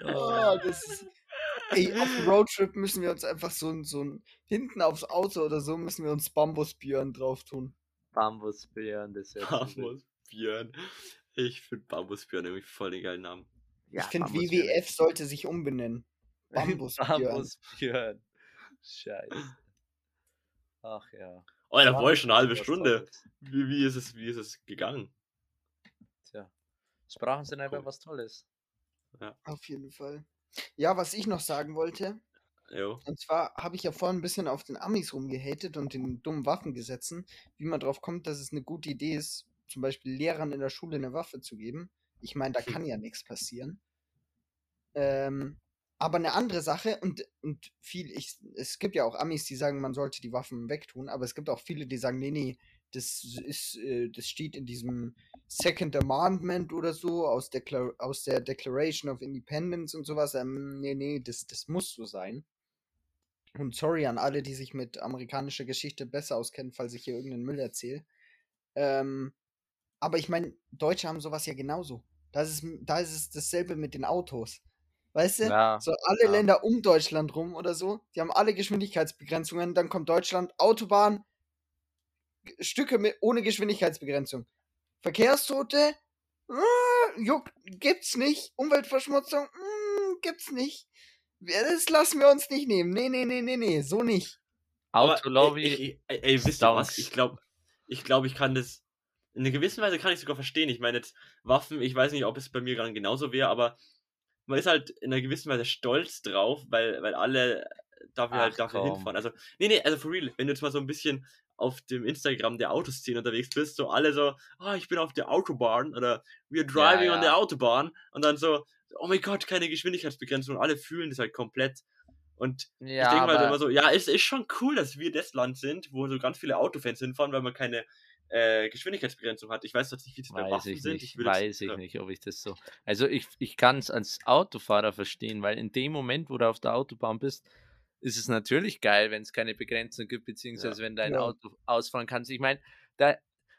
Oh, das ist, ey, auf dem Roadtrip müssen wir uns einfach so ein, so ein, hinten aufs Auto oder so müssen wir uns Bambusbjörn drauf tun. Bambusbären, das ist ja. Bambusbjörn. Ich finde Bambusbjörn irgendwie voll den geilen Namen. ja, ich finde. WWF sollte sich umbenennen. (laughs) Bambusbjörn. Bambusbjörn. Scheiße. Ach ja. Oh, da war ich schon eine halbe Stunde. Wie, wie, ist es, wie ist es gegangen? Tja. Sprachen sind einfach Cool. was Tolles. Auf jeden Fall. Ja, was ich noch sagen wollte, Jo. und zwar habe ich ja vorhin ein bisschen auf den Amis rumgehatet und den dummen Waffengesetzen, wie man drauf kommt, dass es eine gute Idee ist, zum Beispiel Lehrern in der Schule eine Waffe zu geben. Ich meine, da kann ja nichts passieren. Ähm, aber eine andere Sache, und, und viel, ich, es gibt ja auch Amis, die sagen, man sollte die Waffen wegtun, aber es gibt auch viele, die sagen, nee, nee, das ist, äh, das steht in diesem Second Amendment oder so, aus, Declar aus der Declaration of Independence und sowas. Ähm, nee, nee, das, das muss so sein. Und sorry an alle, die sich mit amerikanischer Geschichte besser auskennen, falls ich hier irgendeinen Müll erzähle. Ähm, aber ich meine, Deutsche haben sowas ja genauso. Da ist, es, da ist es dasselbe mit den Autos. Weißt du? Ja, So alle ja. Länder um Deutschland rum oder so, die haben alle Geschwindigkeitsbegrenzungen. Dann kommt Deutschland, Autobahn, Stücke mit, ohne Geschwindigkeitsbegrenzung. Verkehrstote, äh, juck, gibt's nicht. Umweltverschmutzung, mm, gibt's nicht. Das lassen wir uns nicht nehmen. Nee, nee, nee, nee, nee, so nicht. Aber, Autolobby. Ey, ey, ey, wisst ihr was? Ich glaube, ich, glaub, ich kann das. In einer gewissen Weise kann ich sogar verstehen. Ich meine, jetzt Waffen, ich weiß nicht, ob es bei mir gerade genauso wäre, aber man ist halt in einer gewissen Weise stolz drauf, weil, weil alle dafür halt dafür komm. hinfahren. Also, nee, nee, also for real, wenn du jetzt mal so ein bisschen auf dem Instagram der Autoszene unterwegs bist, so alle so, ah, ich bin auf der Autobahn oder we're driving on ja. the Autobahn und dann so, oh mein Gott, keine Geschwindigkeitsbegrenzung und alle fühlen das halt komplett. Und ja, ich denke mal aber immer so, ja, es ist schon cool, dass wir das Land sind, wo so ganz viele Autofans hinfahren, weil man keine äh, Geschwindigkeitsbegrenzung hat. Ich weiß jetzt nicht, wie das bei Waffen ich sind. nicht, Ich weiß ich ja. nicht, ob ich das so. Also ich, ich kann es als Autofahrer verstehen, weil in dem Moment, wo du auf der Autobahn bist, ist es natürlich geil, wenn es keine Begrenzung gibt, beziehungsweise wenn dein Ja. Auto ausfahren kannst. Ich meine, da,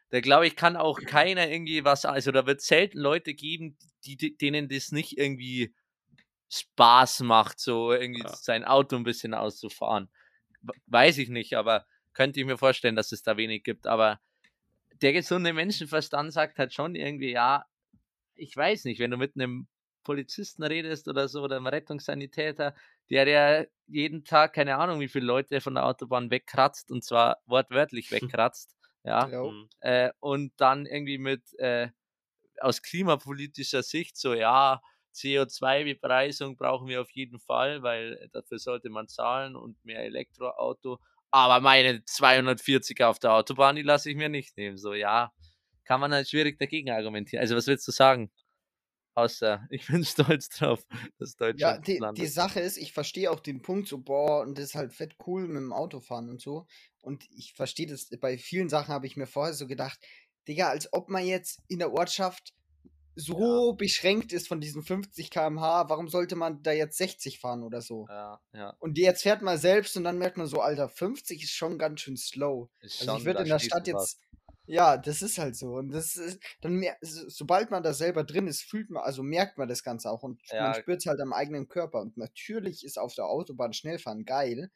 da glaube ich, kann auch keiner irgendwie was, also da wird selten Leute geben, die, denen das nicht irgendwie Spaß macht, so irgendwie Ja. sein Auto ein bisschen auszufahren. Weiß ich nicht, aber könnte ich mir vorstellen, dass es da wenig gibt. Aber der gesunde Menschenverstand sagt halt schon irgendwie, ja, ich weiß nicht, wenn du mit einem Polizisten redest oder so oder einem Rettungssanitäter, der ja jeden Tag, keine Ahnung, wie viele Leute von der Autobahn wegkratzt und zwar wortwörtlich (laughs) wegkratzt, ja, Ja. Mhm. äh, und dann irgendwie mit äh, aus klimapolitischer Sicht so, ja, CO2-Bepreisung brauchen wir auf jeden Fall, weil dafür sollte man zahlen und mehr Elektroauto. Aber meine 240 auf der Autobahn, die lasse ich mir nicht nehmen. So, ja, kann man halt schwierig dagegen argumentieren. Also, was willst du sagen? Außer, (laughs) ich bin stolz drauf, dass Deutschland Ja, die, die. Sache ist, ich verstehe auch den Punkt so, boah, und das ist halt fett cool mit dem Autofahren und so. Und ich verstehe das, bei vielen Sachen habe ich mir vorher so gedacht, Digga, als ob man jetzt in der Ortschaft so beschränkt ist von diesen 50 km/h, warum sollte man da jetzt 60 fahren oder so? Ja, ja. Und jetzt fährt man selbst und dann merkt man so, Alter, 50 ist schon ganz schön slow. Ist Also ich schon, würde da in der Stadt jetzt, ja, das ist halt so. Und das ist, dann sobald man da selber drin ist, fühlt man, also merkt man das Ganze auch und man Ja. spürt es halt am eigenen Körper. Und natürlich ist auf der Autobahn Schnellfahren geil,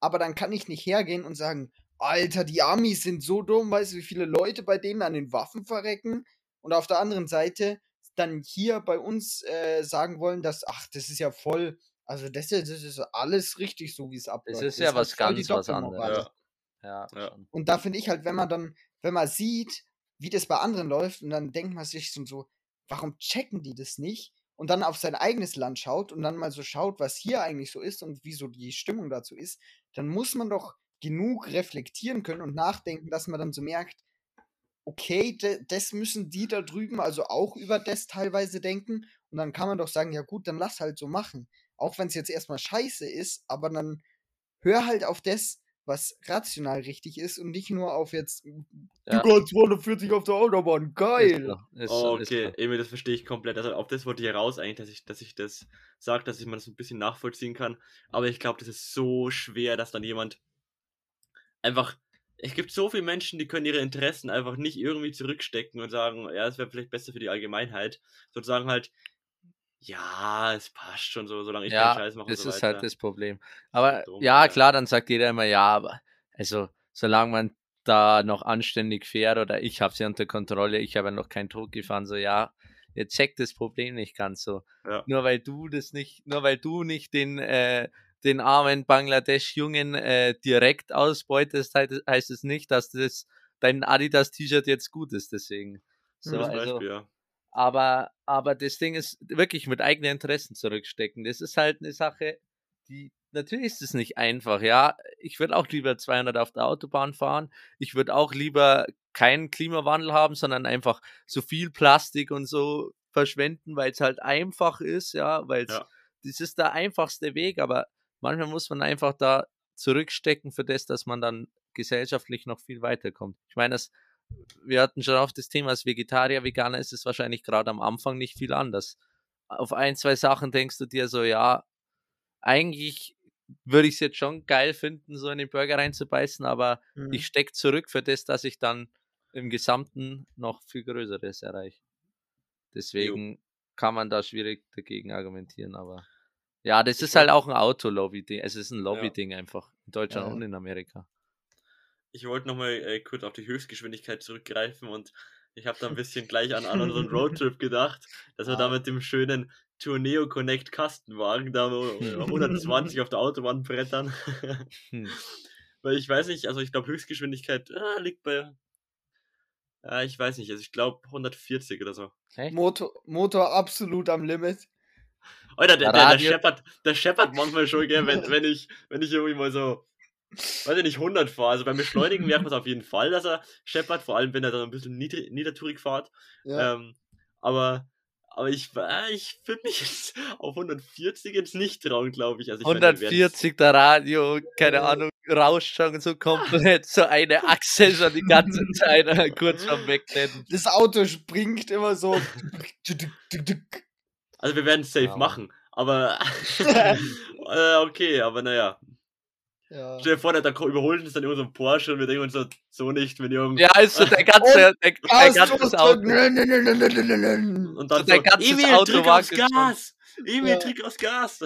aber dann kann ich nicht hergehen und sagen, Alter, die Amis sind so dumm, weißt du, wie viele Leute bei denen an den Waffen verrecken? Und auf der anderen Seite dann hier bei uns äh, sagen wollen, dass, ach, das ist ja voll, also das ist, das ist alles richtig so, wie es abläuft. ist Das ja was halt die ganz was anderes. Ja. Ja. Und da finde ich halt, wenn man dann, wenn man sieht, wie das bei anderen läuft, und dann denkt man sich so, so, warum checken die das nicht? Und dann auf sein eigenes Land schaut und dann mal so schaut, was hier eigentlich so ist und wie so die Stimmung dazu ist, dann muss man doch genug reflektieren können und nachdenken, dass man dann so merkt, okay, de, das müssen die da drüben also auch über das teilweise denken. Und dann kann man doch sagen, ja gut, dann lass halt so machen. Auch wenn es jetzt erstmal scheiße ist, aber dann hör halt auf das, was rational richtig ist und nicht nur auf jetzt, Ja. Digga, 240 auf der Autobahn, geil. ist ist okay. Emil, das verstehe ich komplett. Also auf das wollte ich heraus eigentlich, dass ich, dass ich das sage, dass ich man das ein bisschen nachvollziehen kann. Aber ich glaube, das ist so schwer, dass dann jemand einfach. Es gibt so viele Menschen, die können ihre Interessen einfach nicht irgendwie zurückstecken und sagen, ja, es wäre vielleicht besser für die Allgemeinheit. Sozusagen halt, ja, es passt schon so, solange ich keinen Ja, Scheiß mache das und so ist halt das Problem. Aber Dumm, ja, klar, dann sagt jeder immer, ja, aber also solange man da noch anständig fährt oder ich habe sie unter Kontrolle, ich habe ja noch kein Tod gefahren, so ja, ihr checkt das Problem nicht ganz so. Ja. Nur weil du das nicht, nur weil du nicht den, äh, den armen Bangladesch-Jungen äh, direkt ausbeutest, heißt, es nicht, dass das dein Adidas-T-Shirt jetzt gut ist, deswegen. So, Gutes also, Beispiel, ja. aber, aber das Ding ist wirklich mit eigenen Interessen zurückstecken. Das ist halt eine Sache, die, natürlich ist es nicht einfach, ja. Ich würde auch lieber 200 auf der Autobahn fahren. Ich würde auch lieber keinen Klimawandel haben, sondern einfach so viel Plastik und so verschwenden, weil es halt einfach ist, ja, weil es, Ja. das ist der einfachste Weg, aber manchmal muss man einfach da zurückstecken für das, dass man dann gesellschaftlich noch viel weiterkommt. Ich meine, das, wir hatten schon oft das Thema, als Vegetarier, Veganer ist es wahrscheinlich gerade am Anfang nicht viel anders. Auf ein, zwei Sachen denkst du dir so, ja, eigentlich würde ich es jetzt schon geil finden, so in den Burger reinzubeißen, aber Mhm. ich stecke zurück für das, dass ich dann im Gesamten noch viel Größeres erreiche. Deswegen kann man da schwierig dagegen argumentieren, aber ja, das Ich ist halt auch ein Auto-Lobby-Ding. Es ist ein Ja. Lobby-Ding einfach in Deutschland Ja, ja. und in Amerika. Ich wollte nochmal äh, kurz auf die Höchstgeschwindigkeit zurückgreifen und ich habe da ein bisschen gleich an, an unseren (laughs) Roadtrip gedacht, dass wir da Ah. mit dem schönen Tourneo Connect Kastenwagen da wo- Hm. (laughs) 120 auf der Autobahn brettern. Hm. (laughs) Weil ich weiß nicht, also ich glaube Höchstgeschwindigkeit ah, liegt bei, ja, ich weiß nicht, also ich glaube 140 oder so. Motor, Motor absolut am Limit. Alter, der, der, der scheppert, der scheppert manchmal schon, gell, wenn, (laughs) wenn ich, wenn ich irgendwie mal so, weiß ich nicht, 100 fahre. Also beim Beschleunigen merkt man es auf jeden Fall, dass er scheppert, vor allem wenn er dann ein bisschen niedrig, niedertourig fährt. Ja. Ähm, aber, aber ich, äh, ich würde mich jetzt auf 140 jetzt nicht trauen, glaube ich. Also ich meine, wir werden's- 140 der Radio, keine Äh. Ahnung, rauscht schon so komplett so eine Achse schon die ganze Zeit (laughs) kurz vorm Wegrennen. Das Auto springt immer so. (laughs) Also wir werden es safe Ja. machen. Aber, (laughs) (laughs) äh, okay, aber naja. Ja. Stell dir vor, der, der überholt uns dann irgendwo so ein Porsche und wir denken uns so, so nicht, wenn ihr Ja, ist so der ganze, (laughs) der, der ganze. Auto. Und dann So dein so, ganzes Emil, Auto drück aufs. Gas! Emil, Ja. drück aufs Gas!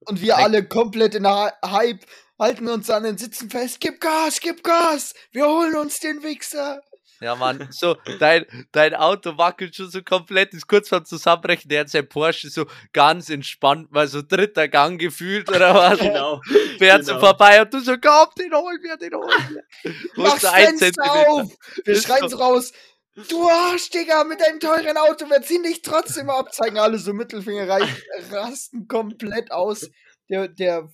Und wir alle komplett in der Hype halten uns an den Sitzen fest. Gib Gas, gib Gas. Wir holen uns den Wichser. Ja, Mann, so, dein, dein Auto wackelt schon so komplett, ist kurz vorm Zusammenbrechen, der hat sein Porsche so ganz entspannt, mal so dritter Gang gefühlt oder (laughs) was, genau. fährt so genau. vorbei und du so, komm, den holen wir, den holen wir. Wo Mach ist das der ein Fenster auf. Wir schreien so- so raus. Du Arsch, Digga, mit deinem teuren Auto, wir ziehen dich trotzdem ab. Zeigen alle so Mittelfinger rein, rasten komplett aus. Der, der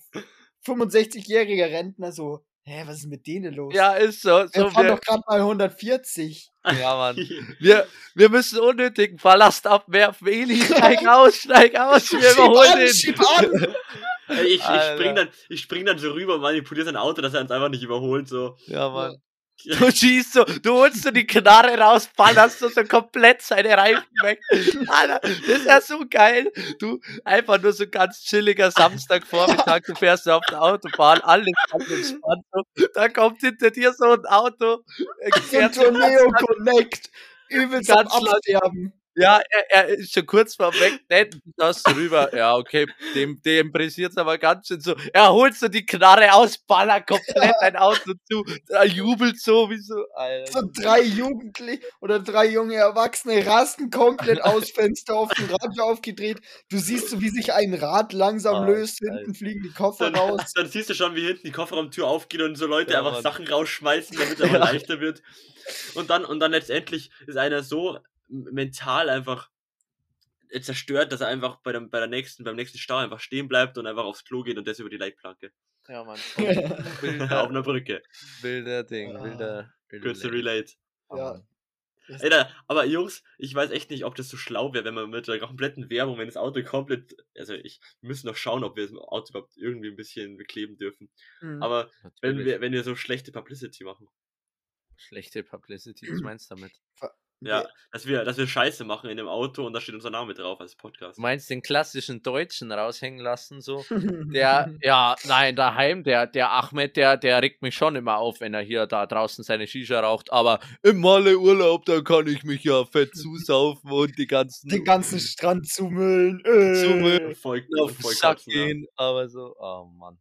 65-jährige Rentner so, hä, was ist mit denen los? Ja, ist so, wir so fahren wir, doch gerade mal 140. ja, Mann. (laughs) Wir, wir müssen unnötigen Ballast abwerfen, Eli, steig (laughs) aus, steig aus, wir Schieb überholen an, den. schieb an. Ey, Ich, ich, spring dann, ich spring dann so rüber und manipuliere sein Auto, dass er uns einfach nicht überholt. So. Ja, Mann. Du schießt so, du holst so die Knarre raus, ballerst so, so komplett seine Reifen weg. Alter, das ist ja so geil. Du, einfach nur so ganz chilliger Samstagvormittag, du fährst so auf der Autobahn, alles ganz entspannt. So. Da kommt hinter dir so ein Auto, So ein Torneo Connect. Übelst am. Absterben. Ja, er, er ist schon kurz vor weg, nicht das rüber. Ja, okay, dem, dem pressiert's aber ganz schön so. Er holt so die Knarre aus, ballert komplett ein Auto zu, er jubelt so wie so. Alter. So drei Jugendliche oder drei junge Erwachsene rasten komplett aus, Fenster offen, Radio aufgedreht. Du siehst so, wie sich ein Rad langsam Ah, löst, hinten fliegen die Koffer Dann, raus. dann siehst du schon, wie hinten die Kofferraumtür aufgeht und so Leute Ja, einfach Mann. Sachen rausschmeißen, damit es (laughs) Ja. leichter wird. Und dann, und dann letztendlich ist einer so mental einfach zerstört, dass er einfach bei, dem, bei der nächsten, beim nächsten Stau einfach stehen bleibt und einfach aufs Klo geht und das über die Leitplanke. Ja, Mann. (laughs) Auf (laughs) Wilder, einer Brücke. wilder Ding, Ah. wilder. wilder Kurze Leben. Relate. Ja. Ey, da, aber Jungs, ich weiß echt nicht, ob das so schlau wäre, wenn man mit der kompletten Werbung, wenn das Auto komplett, also ich, wir müssen noch schauen, ob wir das Auto überhaupt irgendwie ein bisschen bekleben dürfen. Mhm. Aber wenn wir, wenn wir so schlechte Publicity machen. Schlechte Publicity, was meinst du damit? Ja, dass wir, dass wir Scheiße machen in dem Auto und da steht unser Name drauf als Podcast. Du meinst den klassischen Deutschen raushängen lassen, so? Der, (laughs) ja, nein, daheim, der, der Ahmed, der, der regt mich schon immer auf, wenn er hier da draußen seine Shisha raucht, aber im Malle Urlaub, da kann ich mich ja fett zusaufen und die ganzen Den ganzen Strand zumüllen. Äh. Zumüllen. Voll, auf den voll Sack gehen, aber so, oh Mann.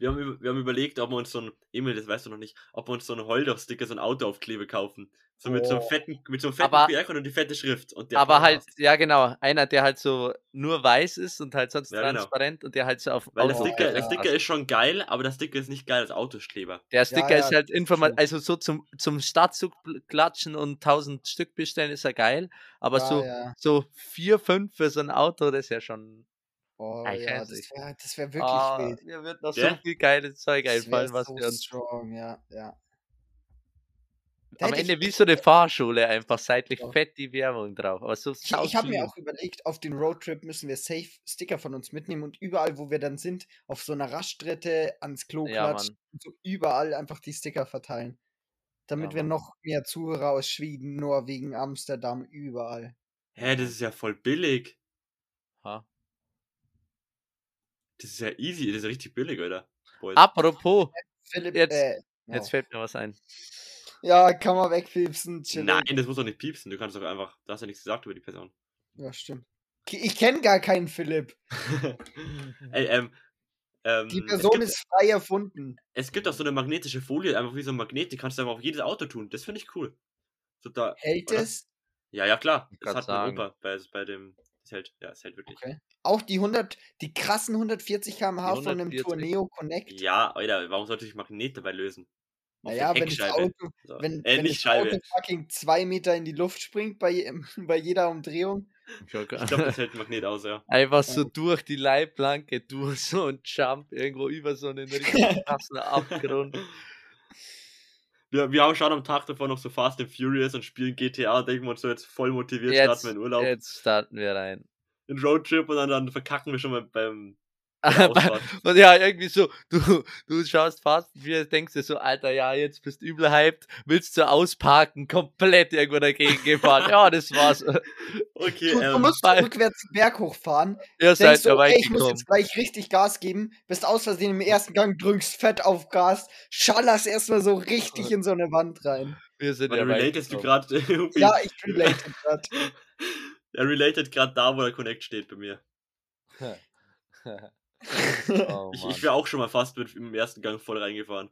Wir haben, wir haben überlegt, ob wir uns so ein, Emil, das weißt du noch nicht, ob wir uns so einen Holder-Sticker, so ein Autoaufkleber kaufen. So mit so einem Oh. fetten, mit so einem fetten Aber- QR-Code und die fette Schrift. Und der aber halt, passt. ja genau, einer, der halt so nur weiß ist und halt sonst Ja, genau. transparent und der halt so auf Weil der Sticker, ja. der Sticker ist schon geil, aber der Sticker ist nicht geil als Autoskleber. Der Sticker ja, ist halt stimmt. also so zum, zum Startzug klatschen und tausend Stück bestellen ist ja geil, aber ja, so, ja. so vier, fünf für so ein Auto, das ist ja schon. Oh, Ja, ich ja, das wäre wär wirklich Ah, wild. Mir wird noch Ja? so viel geiles Zeug einfallen, was so wir uns. strong, ja, ja. Da Am Ende ich- wie so eine Fahrschule einfach seitlich Ja. fett die Werbung drauf. Aber so Ich, ich habe mir auch überlegt, auf den Roadtrip müssen wir safe Sticker von uns mitnehmen und überall, wo wir dann sind, auf so einer Raststätte ans Klo Ja, klatschen und so überall einfach die Sticker verteilen. Damit Ja, wir noch mehr Zuhörer aus Schweden, Norwegen, Amsterdam, überall. Hä, das ist ja voll billig. Ha. Das ist ja easy, das ist ja richtig billig, oder? Boys. Apropos, Philipp, Jetzt- äh, jetzt ja. fällt mir was ein. ja, kann man wegpiepsen. chillig. Nein, das muss doch nicht piepsen. Du kannst doch einfach, du hast ja nichts gesagt über die Person. Ja, stimmt. Ich kenne gar keinen Philipp. (laughs) Ey, ähm, ähm, Die Person gibt, ist frei erfunden. es gibt auch so eine magnetische Folie, einfach wie so ein Magnet, die kannst du einfach auf jedes Auto tun. Das finde ich cool. So da, Hält oder? es? Ja, ja, klar. Ich Das hat mein sagen. Opa bei, bei dem, das hält, ja, es hält wirklich. Okay. Auch die 100, die krassen 140 km/h von dem 140. Tourneo Connect. Ja, Alter, warum sollte ich Magnet dabei lösen? Auf Naja, wenn das. Auto, So. wenn, äh, wenn nicht das. Auto fucking zwei Meter in die Luft springt bei, (laughs) bei jeder Umdrehung. Ich glaube, das hält ein Magnet aus, ja. (laughs) Einfach so durch die Leitplanke, durch so ein Jump irgendwo über so einen (laughs) richtig krassen Abgrund. Wir, wir haben schon am Tag davor noch so Fast and Furious und spielen GTA und denken wir uns so jetzt voll motiviert Jetzt, starten wir in Urlaub, jetzt starten wir rein. in Roadtrip und dann, dann verkacken wir schon mal beim. Und ja, irgendwie so, du, du schaust fast, wie denkst dir so, Alter, ja, jetzt bist du übel hyped, willst du ausparken, komplett irgendwo dagegen gefahren. ja, das war's. (laughs) Okay, Du, du ähm, musst bei- rückwärts den Berg hochfahren. Ihr Denkst seid du, ja okay, ich muss jetzt gleich richtig Gas geben, bist aus Versehen im ersten Gang, drückst fett auf Gas, schallerst erstmal so richtig in so eine Wand rein. Wir sind ja du relatest du gerade. Ja, ich relate grad. (laughs) Er related gerade da, wo der Connect steht bei mir. (laughs) oh, Ich, ich wäre auch schon mal fast mit im ersten Gang voll reingefahren.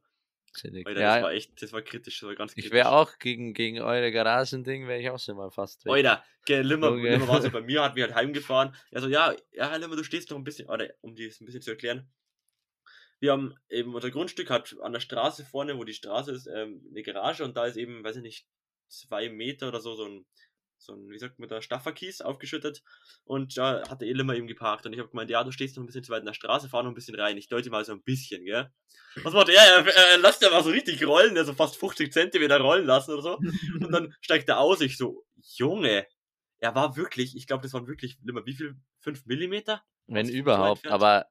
Chillig. Alter, ja, das war echt, das war kritisch, das war ganz kritisch. ich wäre auch gegen, gegen eure Garagending, wäre ich auch schon mal fast weg. Alter, Limmer, Junge. Limmer war so (laughs) bei mir, hat mich halt heimgefahren. Er so, ja, ja, Limmer, du stehst noch ein bisschen, oder um dir das ein bisschen zu erklären. Wir haben eben, unser Grundstück hat an der Straße vorne, wo die Straße ist, ähm, eine Garage und da ist eben, weiß ich nicht, zwei Meter oder so, so ein, so ein, wie sagt man da, Stafferkies aufgeschüttet und da hat der Limmer eben geparkt und ich habe gemeint, ja, du stehst noch ein bisschen zu weit in der Straße, fahr noch ein bisschen rein. Ich deute mal so ein bisschen, gell. Was macht er? Ja, er, er lässt ja mal so richtig rollen, also fast 50 Zentimeter rollen lassen oder so. (laughs) Und dann steigt er aus. Ich so, Junge, er war wirklich, ich glaube, das waren wirklich, immer wie viel? 5 Millimeter? Wenn Hast du so überhaupt, aber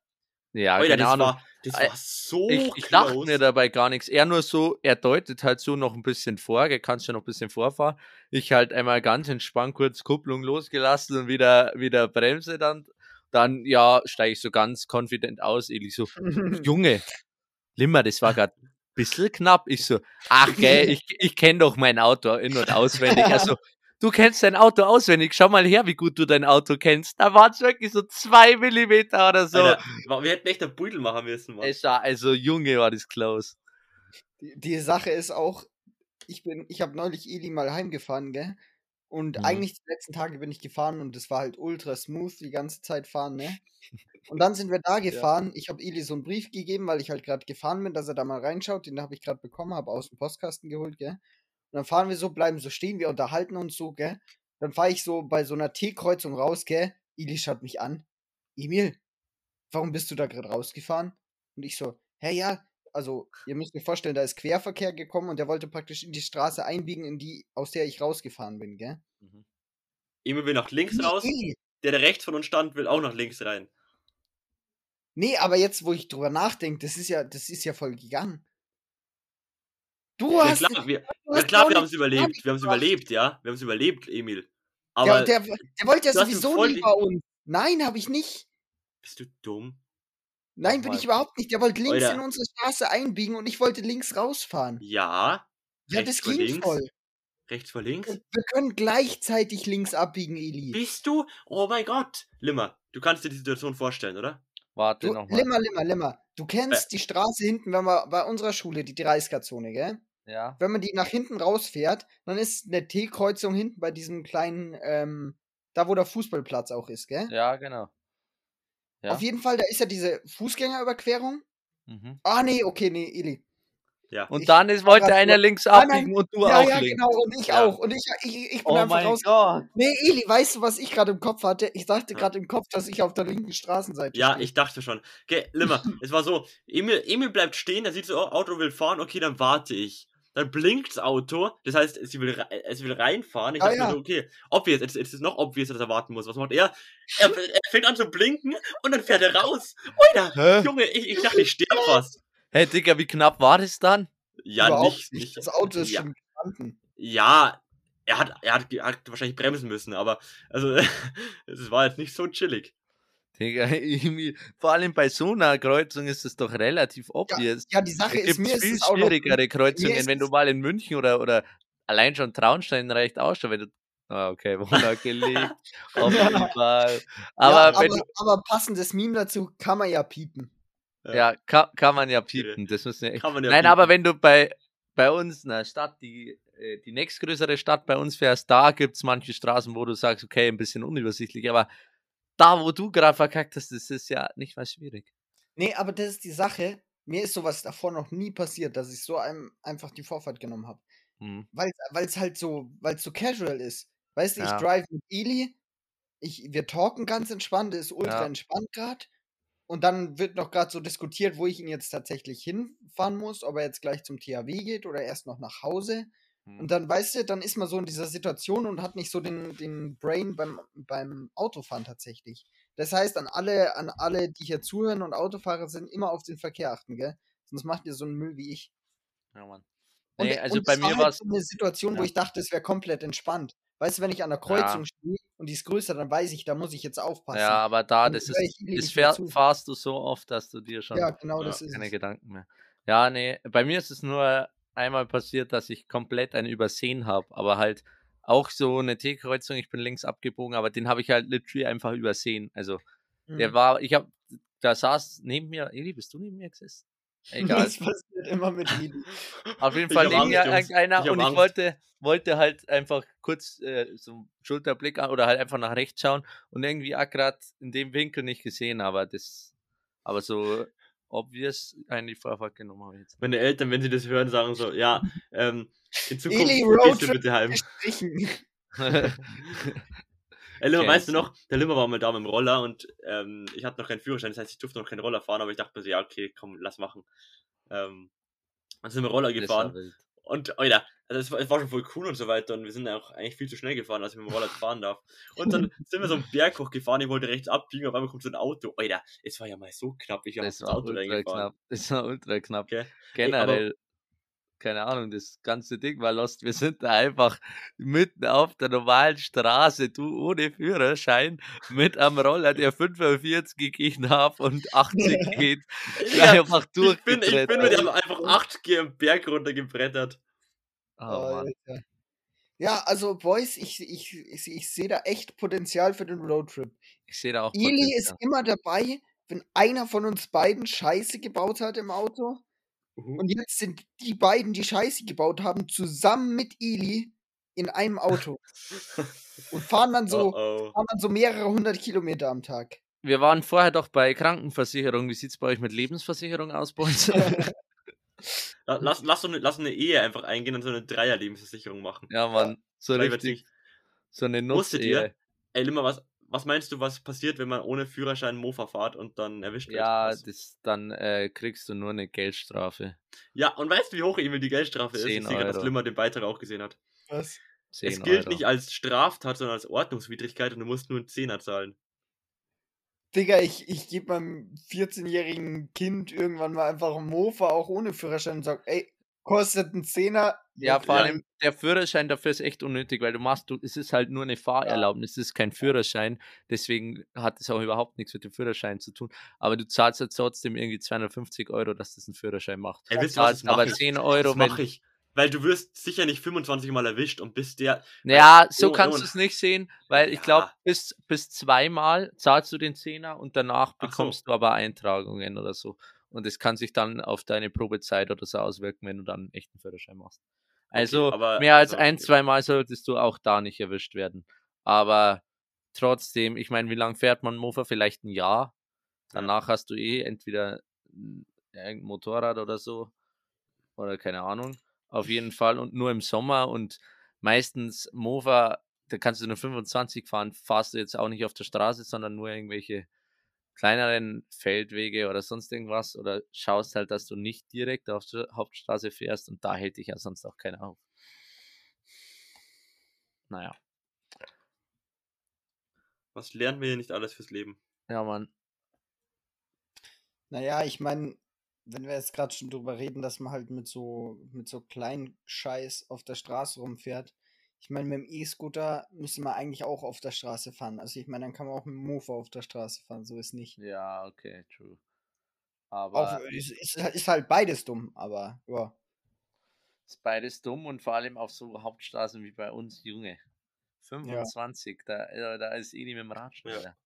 ja, Alter, keine das Ahnung. war, das war so ich, ich dachte mir dabei gar nichts. Er nur so, er deutet halt so noch ein bisschen vor, er kann schon noch ein bisschen vorfahren. Ich halt einmal ganz entspannt kurz Kupplung losgelassen und wieder, wieder Bremse dann. Dann, ja, steige ich so ganz confident aus. Eli so, (laughs) Junge, Limmer, das war gerade ein bisschen knapp. Ich so, ach gell, (laughs) ich, ich kenne doch mein Auto in- und auswendig. Also, du kennst dein Auto auswendig. Schau mal her, wie gut du dein Auto kennst. Da waren es wirklich so zwei Millimeter oder so. Alter, wir hätten echt einen Beutel machen müssen, Mann. Es war, also, Junge, war das close. Die, die Sache ist auch, ich bin, ich habe neulich Eli mal heimgefahren, gell? Und Mhm. eigentlich die letzten Tage bin ich gefahren und es war halt ultra smooth die ganze Zeit fahren, ne? Und dann sind wir da (laughs) gefahren. Ich habe Eli so einen Brief gegeben, weil ich halt gerade gefahren bin, dass er da mal reinschaut. Den habe ich gerade bekommen, habe aus dem Postkasten geholt, gell? Und dann fahren wir so, bleiben so stehen, wir unterhalten uns so, gell? Dann fahre ich so bei so einer T-Kreuzung raus, gell? Eli schaut mich an. Emil, warum bist du da gerade rausgefahren? Und ich so, hä, ja, also ihr müsst euch vorstellen, da ist Querverkehr gekommen und der wollte praktisch in die Straße einbiegen, in die, aus der ich rausgefahren bin, gell? Emil will nach links Nee, raus, Eli, der, der rechts von uns stand, will auch nach links rein. nee, aber jetzt, wo ich drüber nachdenke, das ist ja, das ist ja voll gegangen. Du Ja hast. klar, wir, du ja, hast klar wir haben es überlebt. Wir haben es überlebt, ja. Wir haben es überlebt, Emil. Der, Aber der, der wollte ja sowieso voll nie bei uns. Nein, habe ich nicht. bist du dumm? Nein, bin ich überhaupt nicht. Der wollte links Alter. in unsere Straße einbiegen und ich wollte links rausfahren. Ja. Ja, das ging links. voll. Rechts vor links. Wir wir können gleichzeitig links abbiegen, Eli. Bist du? Oh mein Gott. Limmer, du kannst dir die Situation vorstellen, oder? Warte nochmal. Limmer, Limmer, Limmer. Du Äh. kennst die Straße hinten, wenn man bei unserer Schule, die 30er-Zone, gell? Ja. Wenn man die nach hinten rausfährt, dann ist eine T-Kreuzung hinten bei diesem kleinen, ähm, da wo der Fußballplatz auch ist, gell? Ja, genau. Ja. Auf jeden Fall, da ist ja diese Fußgängerüberquerung. Mhm. Ah, nee, okay, nee, Eli. Ja. Und Ich dann ist, wollte einer links abbiegen und du ja, auch ja, links. genau, und ich Ja. auch. Und ich, ich, ich bin Oh einfach mein raus. Gott. Nee, Eli, weißt du, was ich gerade im Kopf hatte? Ich dachte Ja. gerade im Kopf, dass ich auf der linken Straßenseite Ja, stehe. ich dachte schon. Okay, Limmer, (laughs) es war so, Emil, Emil bleibt stehen, er sieht so, oh, Auto will fahren, okay, dann warte ich. Dann blinkt das Auto, das heißt, es will, es will reinfahren. Ich Ah, dachte mir ja. so, okay, obvious, jetzt, jetzt ist es noch obvious, dass er warten muss. Was macht er? Er, (laughs) er fängt an zu blinken und dann fährt er raus. Alter? Junge, ich, ich dachte, ich sterbe fast. Hey, Digga, wie knapp war das dann? Ja, Überhaupt nicht, nicht. Das Auto ist ja, schon gestanden. ja, er hat, er hat, er hat wahrscheinlich bremsen müssen, aber, also, (laughs) es war jetzt nicht so chillig. Digga, (laughs) irgendwie, vor allem bei so einer Kreuzung ist es doch relativ obvious. Ja, die Sache Da ist, gibt mir ist viel es auch noch. schwierigere Kreuzungen, wenn du mal in München oder, oder allein schon Traunstein reicht auch schon, wenn du. Ah, okay, (laughs) wundergelegt. (laughs) Auf jeden Fall. Aber, ja, wenn aber, aber passendes Meme dazu kann man ja piepen. ja, kann, kann man ja piepen. Das ja man ja Nein, piepen. aber wenn du bei, bei uns in der Stadt, die, äh, die nächstgrößere Stadt bei uns fährst, da gibt es manche Straßen, wo du sagst, okay, ein bisschen unübersichtlich, aber da, wo du gerade verkackt hast, das ist ja nicht mal schwierig. Nee, aber das ist die Sache. Mir ist sowas davor noch nie passiert, dass ich so einem einfach die Vorfahrt genommen habe. Hm. Weil es halt so, weil es so casual ist. Weißt du, ich Ja. drive mit Eli, ich, wir talken ganz entspannt, ist ultra Ja. entspannt gerade. Und dann wird noch gerade so diskutiert, wo ich ihn jetzt tatsächlich hinfahren muss, ob er jetzt gleich zum THW geht oder erst noch nach Hause. Hm. Und dann, weißt du, dann ist man so in dieser Situation und hat nicht so den, den Brain beim, beim Autofahren tatsächlich. Das heißt, an alle, an alle, die hier zuhören und Autofahrer sind, immer auf den Verkehr achten, gell? Sonst macht ihr so einen Müll wie ich. Ja, Mann. Und, Nee, also und bei es mir war war halt es. so eine Situation, wo ja. ich dachte, es wäre komplett entspannt. Weißt du, wenn ich an der Kreuzung stehe und die ist größer, dann weiß ich, da muss ich jetzt aufpassen. Ja, aber da, Dann das ist, das nicht mehr fähr, zu. fahrst du so oft, dass du dir schon Ja, genau, Ja, das ist keine es. Gedanken mehr. Ja, nee, bei mir ist es nur einmal passiert, dass ich komplett einen übersehen habe, aber halt auch so eine T-Kreuzung, ich bin links abgebogen, aber den habe ich halt literally einfach übersehen. Also, der Mhm. war, ich habe, da saß neben mir, Eli, bist du neben mir gesessen? Egal. Das passiert immer mit Ili. Auf jeden Fall neben mir irgendeiner Ich und ich Angst. wollte, wollte halt einfach kurz äh, so einen Schulterblick an oder halt einfach nach rechts schauen und irgendwie auch gerade in dem Winkel nicht gesehen, aber das, aber so obvious eigentlich genommen habe jetzt. Meine Eltern, wenn sie das hören, sagen so, ja, ähm, in (laughs) Zukunft gehst du bitte heim. (laughs) Ey, Limmer, weißt du noch, der Limmer war mal da mit dem Roller und ähm, ich hatte noch keinen Führerschein, das heißt, ich durfte noch keinen Roller fahren, aber ich dachte mir so, ja, okay, komm, lass machen. Ähm, dann sind wir Roller gefahren. Und, Alter, also es war, es war schon voll cool und so weiter und wir sind auch eigentlich viel zu schnell gefahren, als ich mit dem Roller fahren darf. Und dann (laughs) sind wir so einen Berg hochgefahren, ich wollte rechts abbiegen, auf einmal kommt so ein Auto. Alter, es war ja mal so knapp, ich habe Das war Auto reingefahren. knapp. Das war ultra knapp. Okay. Generell, keine Ahnung, das ganze Ding war lost. Wir sind da einfach mitten auf der normalen Straße, du ohne Führerschein, mit am Roller, der 45 gegeben hat und 80 (laughs) geht, Ja, einfach ich bin, ich bin mit dem einfach 8G am Berg runtergebrettert. Oh. Ja, also Boys, ich, ich, ich, ich sehe da echt Potenzial für den Roadtrip. Ich sehe da auch Eli ist Potenzial. immer dabei, wenn einer von uns beiden Scheiße gebaut hat im Auto. Mhm. Und jetzt sind die beiden, die Scheiße gebaut haben, zusammen mit Eli in einem Auto. Und fahren dann (laughs) so, oh, oh. fahren dann so mehrere hundert Kilometer am Tag. Wir waren vorher doch bei Krankenversicherung. Wie sieht es bei euch mit Lebensversicherung aus, Boys? (laughs) La- Lass, lass, so eine, lass eine Ehe einfach eingehen und so eine Dreier-Lebensversicherung machen. ja, Mann. So wir richtig. So eine Wusstet ihr? Nutz-Ehe. Ey, Limmer, was, was meinst du, was passiert, wenn man ohne Führerschein Mofa fährt und dann erwischt wird? Ja, das, dann äh, kriegst du nur eine Geldstrafe. ja, und weißt du, wie hoch eben die Geldstrafe ist? Ich 10 sehe gerade, dass. Limmer den Beitrag auch gesehen hat. Was? 10 es gilt Euro. nicht als Straftat, sondern als Ordnungswidrigkeit und du musst nur einen Zehner zahlen. Digga, ich, ich gebe meinem 14-jährigen Kind irgendwann mal einfach ein Mofa, auch ohne Führerschein und sag, ey, kostet ein Zehner. Ja, vor Ja. allem der Führerschein dafür ist echt unnötig, weil du machst, du, es ist halt nur eine Fahrerlaubnis, es ist kein Führerschein, deswegen hat es auch überhaupt nichts mit dem Führerschein zu tun. Aber du zahlst jetzt trotzdem irgendwie 250 Euro, dass das ein Führerschein macht. Ey, Du was, das zahlst mach aber ich. 10 Das Euro, wenn. mache ich. Weil du wirst sicher nicht 25 Mal erwischt und bist der. Ja, so Oh, kannst oh. du es nicht sehen, weil ich glaube, Ja. bis, bis zweimal zahlst du den Zehner und danach Ach so. bekommst du aber Eintragungen oder so. Und es kann sich dann auf deine Probezeit oder so auswirken, wenn du dann einen echten Führerschein machst. Also aber- mehr als also, ein, okay. zweimal solltest du auch da nicht erwischt werden. Aber trotzdem, ich meine, wie lange fährt man Mofa? Vielleicht ein Jahr. Danach hast du eh entweder ein Motorrad oder so. Oder keine Ahnung. Auf jeden (laughs) Fall. Und nur im Sommer und meistens Mofa, da kannst du nur 25 fahren, fahrst du jetzt auch nicht auf der Straße, sondern nur irgendwelche kleineren Feldwege oder sonst irgendwas oder schaust halt, dass du nicht direkt auf der Hauptstraße fährst und da hält dich ja sonst auch keiner auf. Naja, Was lernen wir hier nicht alles fürs Leben? ja, Mann. Naja, ich meine, wenn wir jetzt gerade schon drüber reden, dass man halt mit so, mit so kleinen Scheiß auf der Straße rumfährt. Ich meine, mit dem E-Scooter müsste man eigentlich auch auf der Straße fahren. Also ich meine, dann kann man auch mit dem Mofa auf der Straße fahren, so ist nicht. Ja, okay, true. Auch, Aber ist, ist, ist halt beides dumm, aber ja. ist beides dumm und vor allem auf so Hauptstraßen wie bei uns, Junge. 25, da, äh, da ist eh nicht mit dem Rad schneller.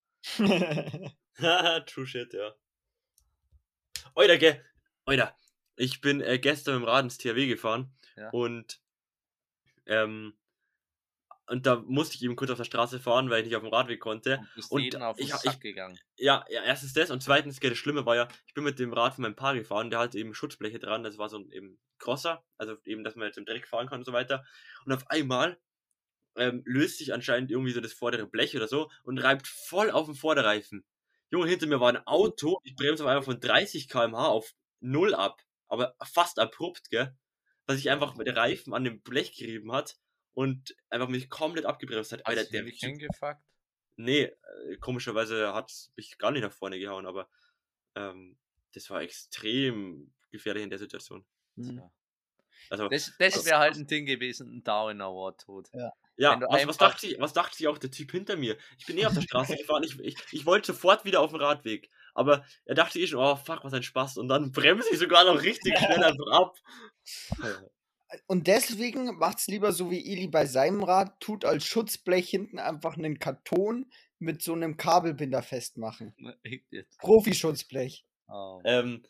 Haha, (laughs) (laughs) True shit, ja. Oida, gell? Oida. Ich bin äh, gestern mit dem Rad ins THW gefahren Ja. und ähm, und da musste ich eben kurz auf der Straße fahren, weil ich nicht auf dem Radweg konnte. Und bist Und jeden auf den ich- Sack ich- gegangen. Ja, ja, erstens das und zweitens, das Schlimme war ja, ich bin mit dem Rad von meinem Paar gefahren, der hatte eben Schutzbleche dran, das war so ein eben Crosser, also eben, dass man jetzt im Dreck fahren kann und so weiter. Und auf einmal ähm, löst sich anscheinend irgendwie so das vordere Blech oder so und reibt voll auf den Vorderreifen. Junge, hinter mir war ein Auto, ich bremse auf einmal von 30 km/h auf 0 ab, aber fast abrupt, gell? dass sich einfach der Reifen an dem Blech gerieben hat und einfach mich komplett abgebremst hat. Alter, der Typ, hingefuckt? nee, äh, komischerweise hat es mich gar nicht nach vorne gehauen, aber ähm, das war extrem gefährlich in der Situation. Hm. Also, Das, das wäre halt ein Ding gewesen, ein Darwin Award tot. ja, wenn du was, was, dachte ich, was dachte sich auch der Typ hinter mir? Ich bin eh auf der Straße (laughs) gefahren, ich, ich, ich wollte sofort wieder auf den Radweg. Aber er dachte eh schon, oh fuck, was ein Spaß. Und dann bremse ich sogar noch richtig schnell (laughs) einfach ab. (laughs) Und deswegen macht's lieber so wie Eli bei seinem Rad, tut als Schutzblech hinten einfach einen Karton mit so einem Kabelbinder festmachen. Profi-Schutzblech. Oh. Ähm,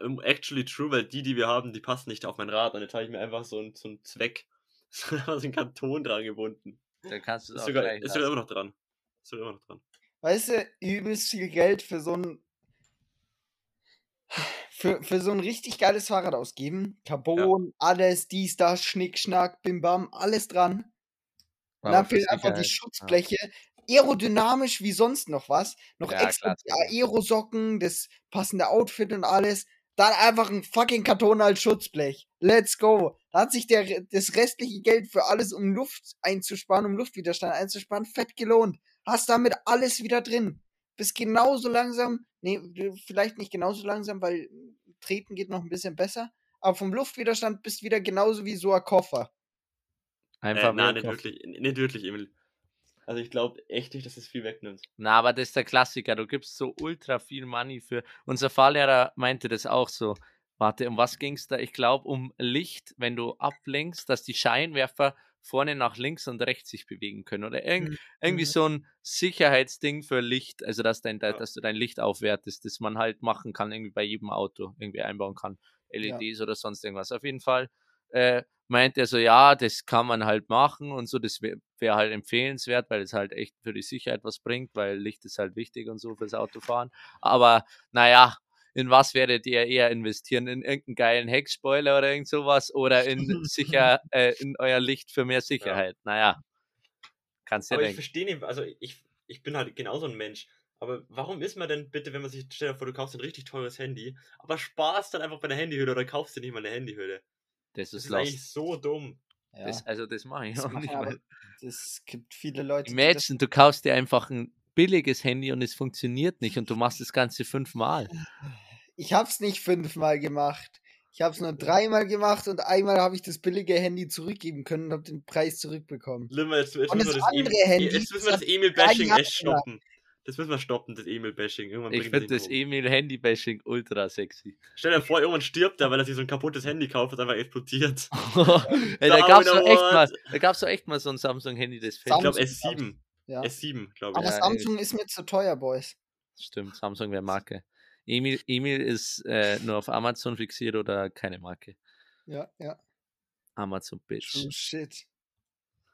ähm, actually true, weil die, die wir haben, die passen nicht auf mein Rad. Und jetzt habe ich mir einfach so einen, so einen Zweck, (laughs) so einen Karton dran gebunden. Dann kannst du es Ist auch sogar, gleich ist sogar immer noch dran. Ist sogar immer noch dran. Weißt du, übelst viel Geld für so ein für, für so ein richtig geiles Fahrrad ausgeben. Carbon, alles, dies, das, Schnick, Schnack, Bim Bam, alles dran. Aber dann fehlen einfach die Schutzbleche. Aerodynamisch wie sonst noch was. Noch Ja, extra. Aerosocken, das passende Outfit und alles. Dann einfach ein fucking Karton als Schutzblech. Let's go. Da hat sich der, das restliche Geld für alles, um Luft einzusparen, um Luftwiderstand einzusparen, fett gelohnt. Hast damit alles wieder drin. Bist genauso langsam. Nee, du- vielleicht nicht genauso langsam, weil Treten geht noch ein bisschen besser. Aber vom Luftwiderstand bist wieder genauso wie so ein Koffer. Einfach äh, nein, nicht wirklich, nicht wirklich, Emil. Also ich glaube echt nicht, dass es viel wegnimmt. Na, aber das ist der Klassiker. Du gibst so ultra viel Money für. Unser Fahrlehrer meinte das auch so. Warte, um was ging es da? Ich glaube, um Licht, wenn du ablenkst, dass die Scheinwerfer vorne nach links und rechts sich bewegen können. Oder irgend, Mhm. irgendwie Mhm. so ein Sicherheitsding für Licht, also dass, dein, Ja. dass du dein Licht aufwertest, das man halt machen kann, irgendwie bei jedem Auto irgendwie einbauen kann. LEDs oder sonst irgendwas. Auf jeden Fall äh, meint er so, ja, das kann man halt machen und so, das wäre wär halt empfehlenswert, weil es halt echt für die Sicherheit was bringt, weil Licht ist halt wichtig und so fürs Autofahren. Aber naja, in was werdet ihr eher investieren? In irgendeinen geilen Heckspoiler oder irgend sowas oder in sicher (laughs) äh, in euer Licht für mehr Sicherheit? Naja, kannst ja Aber ich denken. verstehe nicht, also ich, ich bin halt genauso ein Mensch. Aber warum ist man denn bitte, wenn man sich, stell dir vor, du kaufst ein richtig teures Handy, aber sparst dann einfach bei der Handyhülle oder kaufst dir nicht mal eine Handyhülle? Das Das ist ist eigentlich so dumm. Ja. Das, also das mache ich Das auch nicht. machen aber- Es gibt viele Leute, Imagine, du kaufst dir einfach ein billiges Handy und es funktioniert nicht und du machst das Ganze fünfmal. (laughs) Ich hab's nicht fünfmal gemacht. Ich hab's nur dreimal gemacht und einmal habe ich das billige Handy zurückgeben können und habe den Preis zurückbekommen. Limmer, jetzt, jetzt Und müssen wir das das, andere Handy jetzt müssen wir das Emil-Bashing echt stoppen. Das müssen wir stoppen, das Emil-Bashing. Irgendwann Ich bringt finde das irgendwo um. Emil Handy-Bashing ultra sexy. Stell dir vor, irgendwann stirbt er, weil er sich so ein kaputtes Handy kauft, das einfach explodiert. (laughs) Ey, da Down gab's doch echt Award. mal, da gab's doch echt mal so ein Samsung-Handy, das fällt. Ich glaube Samsung, S7. Ja. S7, glaube ich. Aber Ja, Samsung ist mir zu teuer, Boys. Stimmt, Samsung wäre Marke. Emil, Emil ist äh, nur auf Amazon fixiert oder keine Marke. Ja, ja. Amazon Bitch. True shit.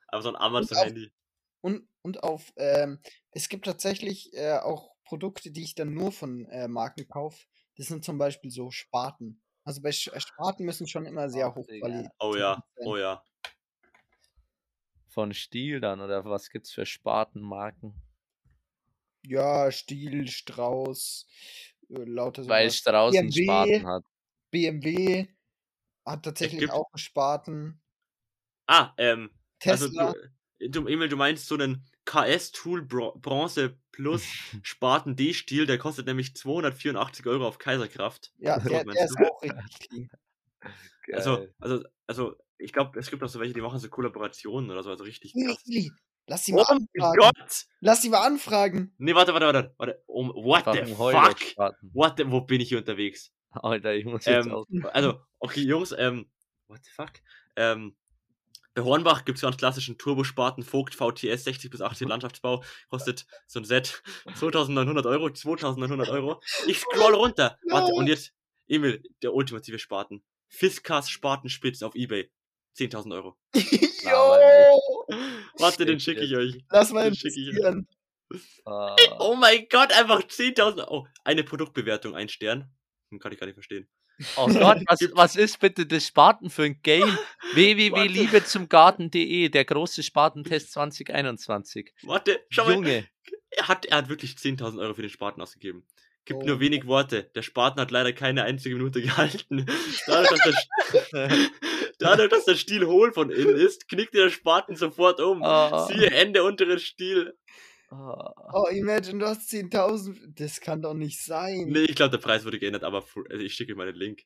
Aber so ein Amazon-Handy. Und, und auf, ähm, es gibt tatsächlich äh, auch Produkte, die ich dann nur von äh, Marken kaufe. Das sind zum Beispiel so Spaten. Also bei äh, Spaten müssen schon immer sehr hochqualitativ Oh ja, sein. oh ja. Von Stiel dann oder was gibt's für Spartenmarken? Ja, Stiel, Strauß, lauter Weil. Strauß einen BMW. Spaten hat. BMW hat tatsächlich auch einen Spaten. Ah, ähm, also Tesla. du, du, Emil, du meinst so einen KS Tool Bro Bronze Plus (laughs) Spaten D-Stil, der kostet nämlich 284 Euro auf Kaiserkraft. ja, (laughs) der, der ist auch richtig clean. Also, Geil. also, also, ich glaube, es gibt auch so welche, die machen so Kollaborationen oder so, also richtig krass. Lass sie mal Oh anfragen. Gott! Lass sie mal anfragen. Nee, warte, warte, warte, warte. Um, what the fuck? What the, wo bin ich hier unterwegs? Alter, ich muss jetzt Ähm, auch. also, okay, Jungs, ähm, what the fuck? Ähm, bei Hornbach gibt es ganz klassischen Turbospaten Vogt VTS 60 bis 80 Landschaftsbau. Kostet so ein Set 2900 Euro, 2900 Euro. Ich scroll runter. Warte, und jetzt, Emil, der ultimative Spaten. Fiskas Spatenspitz auf Ebay. 10.000 Euro. (laughs) Jo! Warte, den schicke ich euch. Lass mal Den schicke ich investieren. (laughs) Ah, Oh mein Gott, einfach 10.000 Oh, eine Produktbewertung, ein Stern. Hm, Kann ich gar nicht verstehen. Oh Gott, (laughs) was, was ist bitte das Spaten für ein Game? www.liebezumgarten.de, der große Spatentest 2021. Warte, schau mal. Junge, Er hat, er hat wirklich 10.000 Euro für den Spaten ausgegeben. Gibt Oh. nur wenig Worte. Der Spaten hat leider keine einzige Minute gehalten. Dadurch, dass der, Dadurch, dass der Stiel hohl von innen ist, knickt der Spaten sofort um. Oh. Siehe Ende unteren Stiel. Oh. Oh, imagine, du hast 10.000. Das kann doch nicht sein. Nee, ich glaube, der Preis wurde geändert, aber also ich schicke euch mal den Link.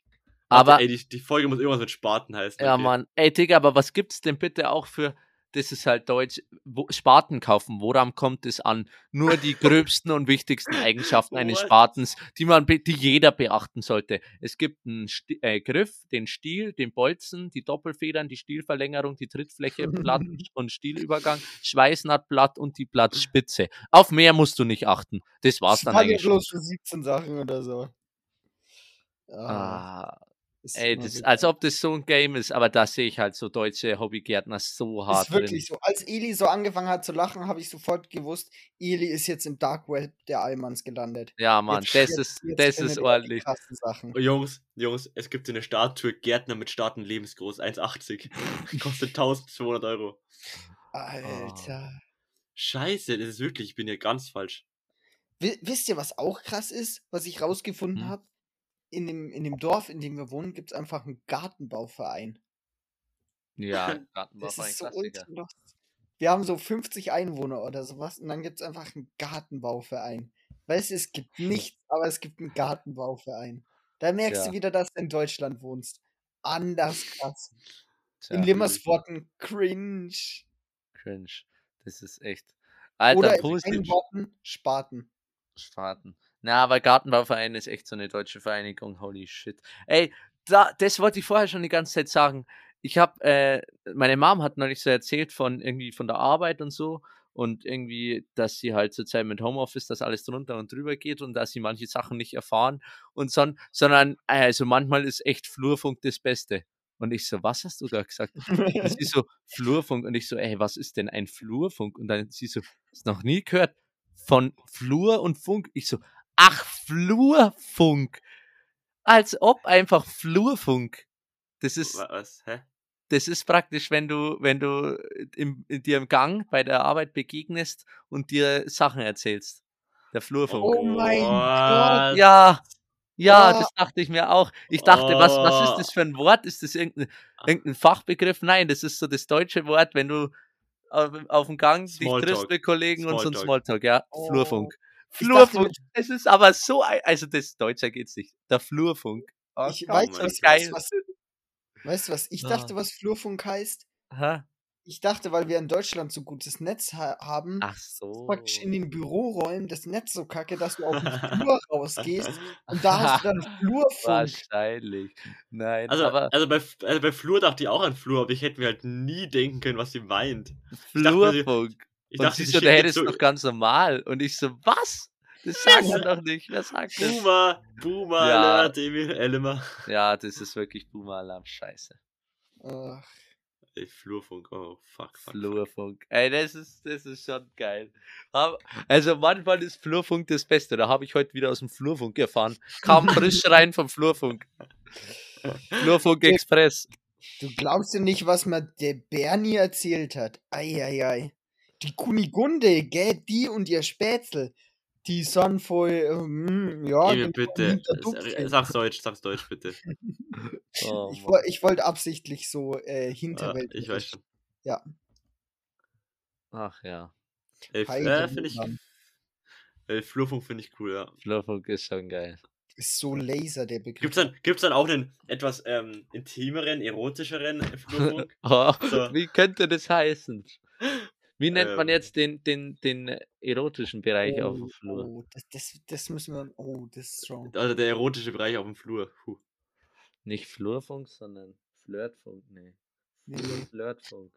Aber, Warte, ey, die, die Folge muss irgendwas mit Spaten heißen. ja, okay. Mann. Ey, Digga, aber was gibt's denn bitte auch für, das ist halt Deutsch, wo, Spaten kaufen? Woran kommt es an? Nur die (laughs) gröbsten und wichtigsten Eigenschaften eines? Spatens, die man, die jeder beachten sollte. Es gibt einen Sti äh, Griff, den Stiel, den Bolzen, die Doppelfedern, die Stielverlängerung, die Trittfläche, Blatt (laughs) und Stielübergang, Schweißnahtblatt und die Blattspitze. Auf mehr musst du nicht achten. Das war's dann eigentlich schon. bloß für 17 Sachen oder so. Ah, Ah, ist ey, das, als ob das so ein Game ist, aber da sehe ich halt so deutsche Hobbygärtner so hart Ist wirklich drin. so. Als Eli so angefangen hat zu lachen, habe ich sofort gewusst, Eli ist jetzt im Dark Web der Allmanns gelandet. Ja, Mann, Jetzt- das jetzt- ist, jetzt das ist ordentlich. krassen Sachen. Oh, Jungs, Jungs, es gibt eine Statue Gärtner mit Staaten lebensgroß, 1,80. (laughs) Kostet 1200 Euro. Alter. Scheiße, das ist wirklich, ich bin hier ganz falsch. Wi- Wisst ihr, was auch krass ist, was ich rausgefunden Hm. habe? In dem, in dem Dorf, in dem wir wohnen, gibt es einfach einen Gartenbauverein. Ja, Gartenbau (laughs) Das war ein ist so Klassiker. Wir haben so 50 Einwohner oder sowas und dann gibt es einfach einen Gartenbauverein. Weißt du, es gibt (laughs) nichts, aber es gibt einen Gartenbauverein. Da merkst Ja. du wieder, dass du in Deutschland wohnst. Anders krass. Tja, in Limmersworten cringe. cringe. Das ist echt. Alter, Oder in Worten Spaten. Spaten. Na, aber Gartenbauverein ist echt so eine deutsche Vereinigung. Holy shit. Ey, da, das wollte ich vorher schon die ganze Zeit sagen. Ich habe, äh, meine Mom hat neulich so erzählt von irgendwie von der Arbeit und so und irgendwie, dass sie halt zurzeit mit Homeoffice, dass alles drunter und drüber geht und dass sie manche Sachen nicht erfahren und son sondern, also manchmal ist echt Flurfunk das Beste. Und ich so, was hast du da gesagt? Und sie so, Flurfunk. Und ich so, ey, was ist denn ein Flurfunk? Und dann sie so, hast noch nie gehört von Flur und Funk? Ich so, ach, Flurfunk. Als ob einfach Flurfunk. Das ist, Wa- Was? Hä? das ist praktisch, wenn du, wenn du im, in dir im Gang bei der Arbeit begegnest und dir Sachen erzählst. Der Flurfunk. Oh mein What? Ja, ja, Oh. das dachte ich mir auch. Ich dachte, was, was ist Oh. das für ein Wort? Ist das irgendein, irgendein Fachbegriff? Nein, das ist so das deutsche Wort, wenn du auf, auf dem Gang dich triffst Smalltalk. mit Kollegen und so ein Smalltalk. Smalltalk, ja. Oh. Flurfunk. Dachte Flurfunk. Es ist aber so, ein, also das Deutscher geht's nicht. Der Flurfunk. Oh, Ich weiß, was, weißt, was, weißt du, was ich Ah. dachte, was Flurfunk heißt? Aha. Ich dachte, weil wir in Deutschland so gutes Netz ha haben, Ach so. praktisch in den Büroräumen das Netz so kacke, dass du auf den (laughs) Flur rausgehst und da hast du dann (laughs) Flurfunk. Wahrscheinlich. Nein, Also, aber also, bei, also bei Flur dachte ich auch an Flur, aber ich hätte mir halt nie denken können, was sie meint. Flurfunk. Ich und dachte, sie so, der hätte es so doch ganz normal. Und ich so, was? Das (laughs) sagt man doch nicht. Wer sagt das? Boomer, Boomer, Ja. Alert, Emil, Elmer. Ja, das ist wirklich Boomer-Alarm. Scheiße. Ach, Ey, Flurfunk, oh, fuck, fuck. fuck. Flurfunk. Ey, das ist, das ist schon geil. Also manchmal ist Flurfunk das Beste. Da habe ich heute wieder aus dem Flurfunk erfahren. Kam (laughs) frisch rein vom Flurfunk. Flurfunk Express. du glaubst ja nicht, was mir der Bernie erzählt hat. Eieiei. Die Kunigunde, gell, die und ihr Spätzle, die sind voll, ähm, ja, den bitte. Sag's Deutsch, sag's Deutsch, bitte. (laughs) Oh, Ich, wollte absichtlich so äh, Ah, Hinterwelt. ich weiß schon. Ach ja. Ey, f- Heide äh, finde ich. Ey, Flurfunk finde ich cool, ja. Flurfunk ist schon geil. Ist so laser, der Begriff. Gibt's dann, gibt's dann auch einen etwas ähm, intimeren, erotischeren Flurfunk? (laughs) Oh, So. Wie könnte das heißen? (laughs) Wie nennt man Ähm. jetzt den, den, den äh, erotischen Bereich auf dem Oh, Flur? oh, das, das, das müssen wir. Oh, das ist strong. Also der erotische Bereich auf dem Flur. Puh. Nicht Flurfunk, sondern Flirtfunk. Nee. Nee, nee. Flirtfunk.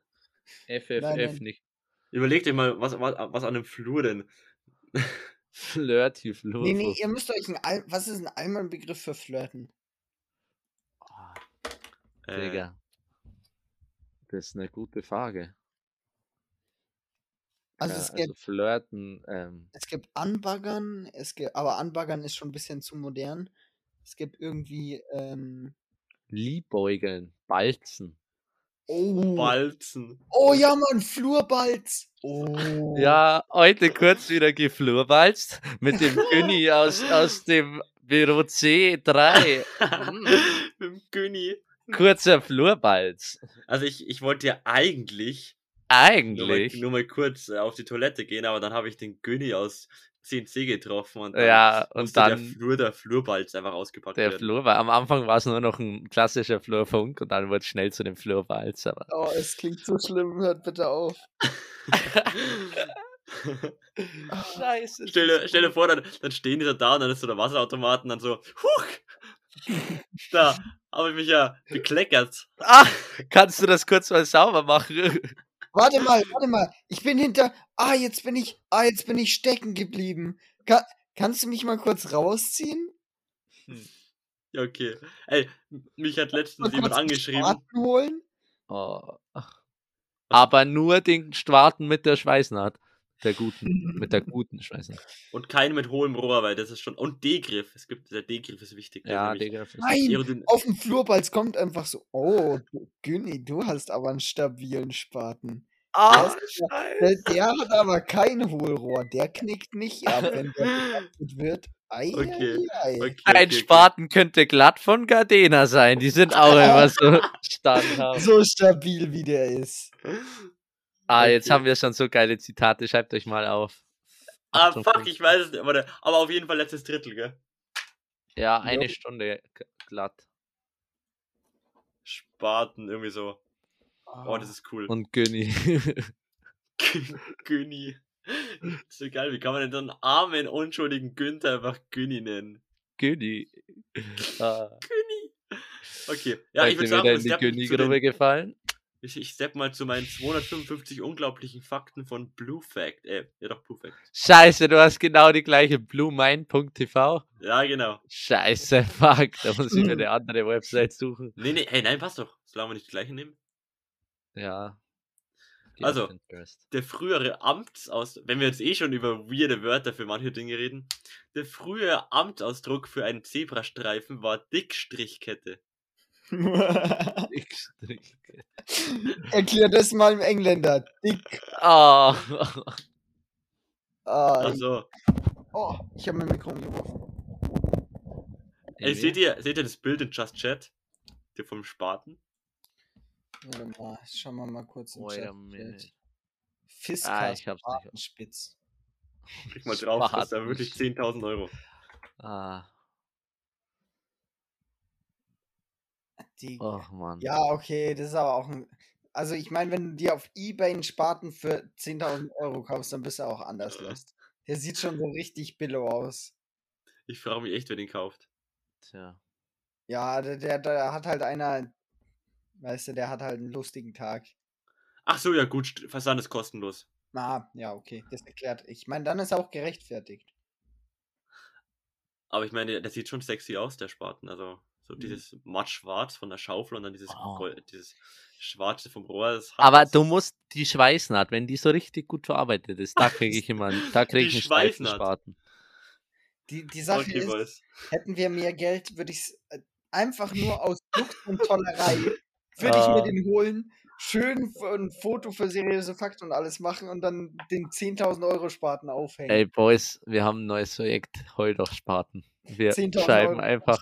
FFF Nein, nein. nicht. Überlegt euch mal, was, was, was an einem Flur denn? Flirty Nee, Flurfunk. nee, ihr müsst euch ein. Al was ist ein Allmann-Begriff für Flirten? Äh, Digga. Das ist eine gute Frage. Also, Ja, es, also gibt, Flirten, ähm, es gibt Anbaggern, es gibt, aber Anbaggern ist schon ein bisschen zu modern. Es gibt irgendwie. Ähm, Liebäugeln, Balzen. oh, Balzen. oh ja, Mann, Flurbalz. Oh. Ja, heute kurz wieder geflurbalzt mit dem Günni aus, aus dem Büro C3. Mm. (laughs) Mit dem Günni. Kurzer Flurbalz. Also ich, ich wollte ja eigentlich nur mal, Eigentlich. nur mal kurz äh, auf die Toilette gehen, aber dann habe ich den Günni aus CNC getroffen und dann Ja, und musste der dann Flur, der Flurbalz einfach ausgepackt der werden. Flur, am Anfang war es nur noch ein klassischer Flurfunk und dann wurde es schnell zu dem Flurbalz. Aber Oh, es klingt so schlimm. Hört bitte auf. (laughs) Scheiße. stell, dir, stell dir vor, dann, dann stehen die da und dann ist so der Wasserautomat und dann so, huch, (laughs) da habe ich mich ja bekleckert. Ah, kannst du das kurz mal sauber machen? Warte mal, warte mal. Ich bin hinter. Ah, jetzt bin ich. Ah, jetzt bin ich stecken geblieben. Ka kannst du mich mal kurz rausziehen? Ja, okay. Ey, mich hat letztens jemand angeschrieben. Spaten holen? Oh. Aber nur den Schwarten mit der Schweißnaht. Der guten, mit der guten Schweißnaht. Und keinen mit hohem Rohr, weil das ist schon. Und D-Griff. Es gibt, der D-Griff ist wichtig. ist Ja, Digga. das- Nein, auf dem Flurbalz kommt einfach so. Oh, du- Günni, du hast aber einen stabilen Spaten. Ah, Der, der hat aber kein Hohlrohr. Der knickt nicht ab, wenn der wird. Ei, Okay, ei, ei. Okay, Ein okay, Spaten könnte glatt von Gardena sein. Die sind auch immer so (laughs) standhaft. So stabil wie der ist. (laughs) Ah, jetzt Okay. haben wir schon so geile Zitate. Schreibt euch mal auf. Ah, fuck, ich weiß es nicht. Warte, aber auf jeden Fall letztes Drittel, gell? Ja, eine Ja. Stunde glatt. Spaten, irgendwie so. Oh, das ist cool. Und Günni. (laughs) (laughs) Günni. So geil, wie kann man denn so einen armen, unschuldigen Günther einfach Günni nennen? Günni. (laughs) Ah, Günni. Okay, ja, ich seid würde ihr sagen, wir in die den, gefallen? Ich, ich stepp mal zu meinen 255 unglaublichen Fakten von Blue Fact. Äh, ja doch, Blue Fact. Scheiße, du hast genau die gleiche bluemine.tv. Ja, genau. Scheiße, fuck. Da muss ich mir eine (laughs) andere Website suchen. Nee, nee, hey, nein, passt doch. Solange wir nicht die gleiche nehmen. Ja. Also, der frühere Amtsaus, wenn wir jetzt eh schon über weirde Wörter für manche Dinge reden, der frühere Amtsausdruck für einen Zebrastreifen war Dickstrichkette. Ich (laughs) strich- (laughs) Erklär das mal im Engländer. Dick. Ah. Ah, Also, oh, ich habe mein Mikro umgeworfen. ey, seht ihr, seht ihr das Bild in Just Chat? Der vom Spaten? Warte mal, schauen wir mal kurz im Wait Chat. Fiska Ah, ich hab's nicht. Spatenspitz. Klick mal drauf, das ist da Spaten. wirklich 10.000 Euro. Ah. Die, Oh Mann. Ja, okay, das ist aber auch ein. Also, ich meine, wenn du dir auf Ebay einen Spaten für 10.000 Euro kaufst, dann bist du auch anders Äh. lost. Der sieht schon so richtig billow aus. Ich frage mich echt, wer den kauft. Tja. Ja, der, der, der hat halt einer. Weißt du, der hat halt einen lustigen Tag. Ach so, ja gut, Versand ist kostenlos. Ah, ja, okay, das erklärt. Ich meine, dann ist er auch gerechtfertigt. Aber ich meine, der, der sieht schon sexy aus, der Spaten. Also, so Mhm. dieses matt-schwarz von der Schaufel und dann dieses, Oh. Gold, dieses schwarze vom Rohr. Aber du musst die Schweißnaht, wenn die so richtig gut verarbeitet ist, da kriege ich immer, einen- (laughs) da kriege ich Die einen Schweißnaht. Die, die Sache Okay, ist, Boys. hätten wir mehr Geld, würde ich es einfach nur (laughs) aus Lux und Tollerei, würde ich Ah. mir den holen, schön ein Foto für seriöse Fakten und alles machen und dann den 10.000 Euro Spaten aufhängen. Ey, Boys, wir haben ein neues Projekt, heul doch Spaten. Wir 10.000 schreiben Euro einfach.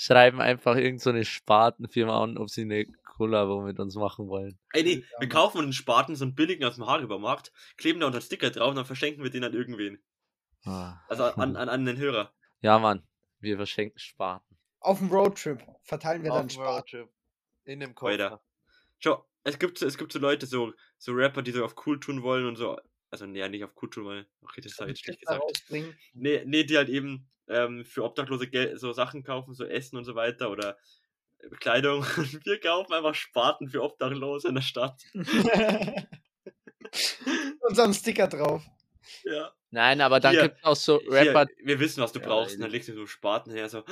Schreiben einfach irgendeine so eine Spatenfirma an, ob sie eine Kollabo mit uns machen wollen. Ey, nee, wir kaufen einen Spaten, so einen billigen aus dem Haarübermarkt, kleben da unter Sticker drauf und dann verschenken wir den an irgendwen. Ah. Also an, an, an den Hörer. Ja, Mann, wir verschenken Spaten. Auf dem Roadtrip verteilen wir Auf dann dem Spaten. Roadtrip. In dem Weiter. Schau, es gibt, so- es gibt so Leute, so, so Rapper, die so auf cool tun wollen und so. Also, nee, nicht auf cool tun wollen. Okay, das habe ich jetzt schlecht gesagt. Nee, nee, die halt eben ähm, für Obdachlose Gel so Sachen kaufen, so Essen und so weiter oder äh, Kleidung. (laughs) Und wir kaufen einfach Spaten für Obdachlose in der Stadt. (laughs) und so einen Sticker drauf. Ja. Nein, aber dann Hier, gibt es auch so Hier, Rapper, wir wissen, was du Ja, brauchst. Und dann legst du so Spaten her, so.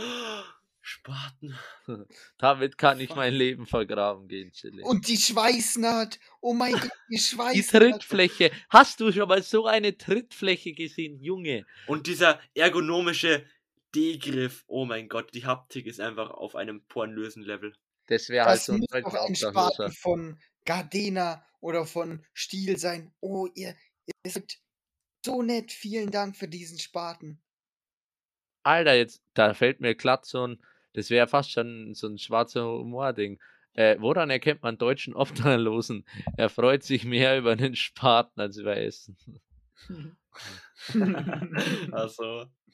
"Oh, Spaten. (laughs) damit kann ich mein Leben vergraben gehen, Chili. Und die Schweißnaht. Oh mein (laughs) Gott, die Die Schweißnaht. Trittfläche. Hast du schon mal so eine Trittfläche gesehen, Junge? Und dieser ergonomische D-Griff. Oh mein Gott, die Haptik ist einfach auf einem pornösen Level. Das wäre halt so ein. Spaten von Gardena oder von Stiel sein. Oh, ihr, ihr seid so nett. Vielen Dank für diesen Spaten. Alter, jetzt, da fällt mir glatt so ein Das wäre fast schon so ein schwarzer Humor-Ding. Äh, woran erkennt man deutschen Obdachlosen? Er freut sich mehr über den Spaten als über Essen. Also, (laughs)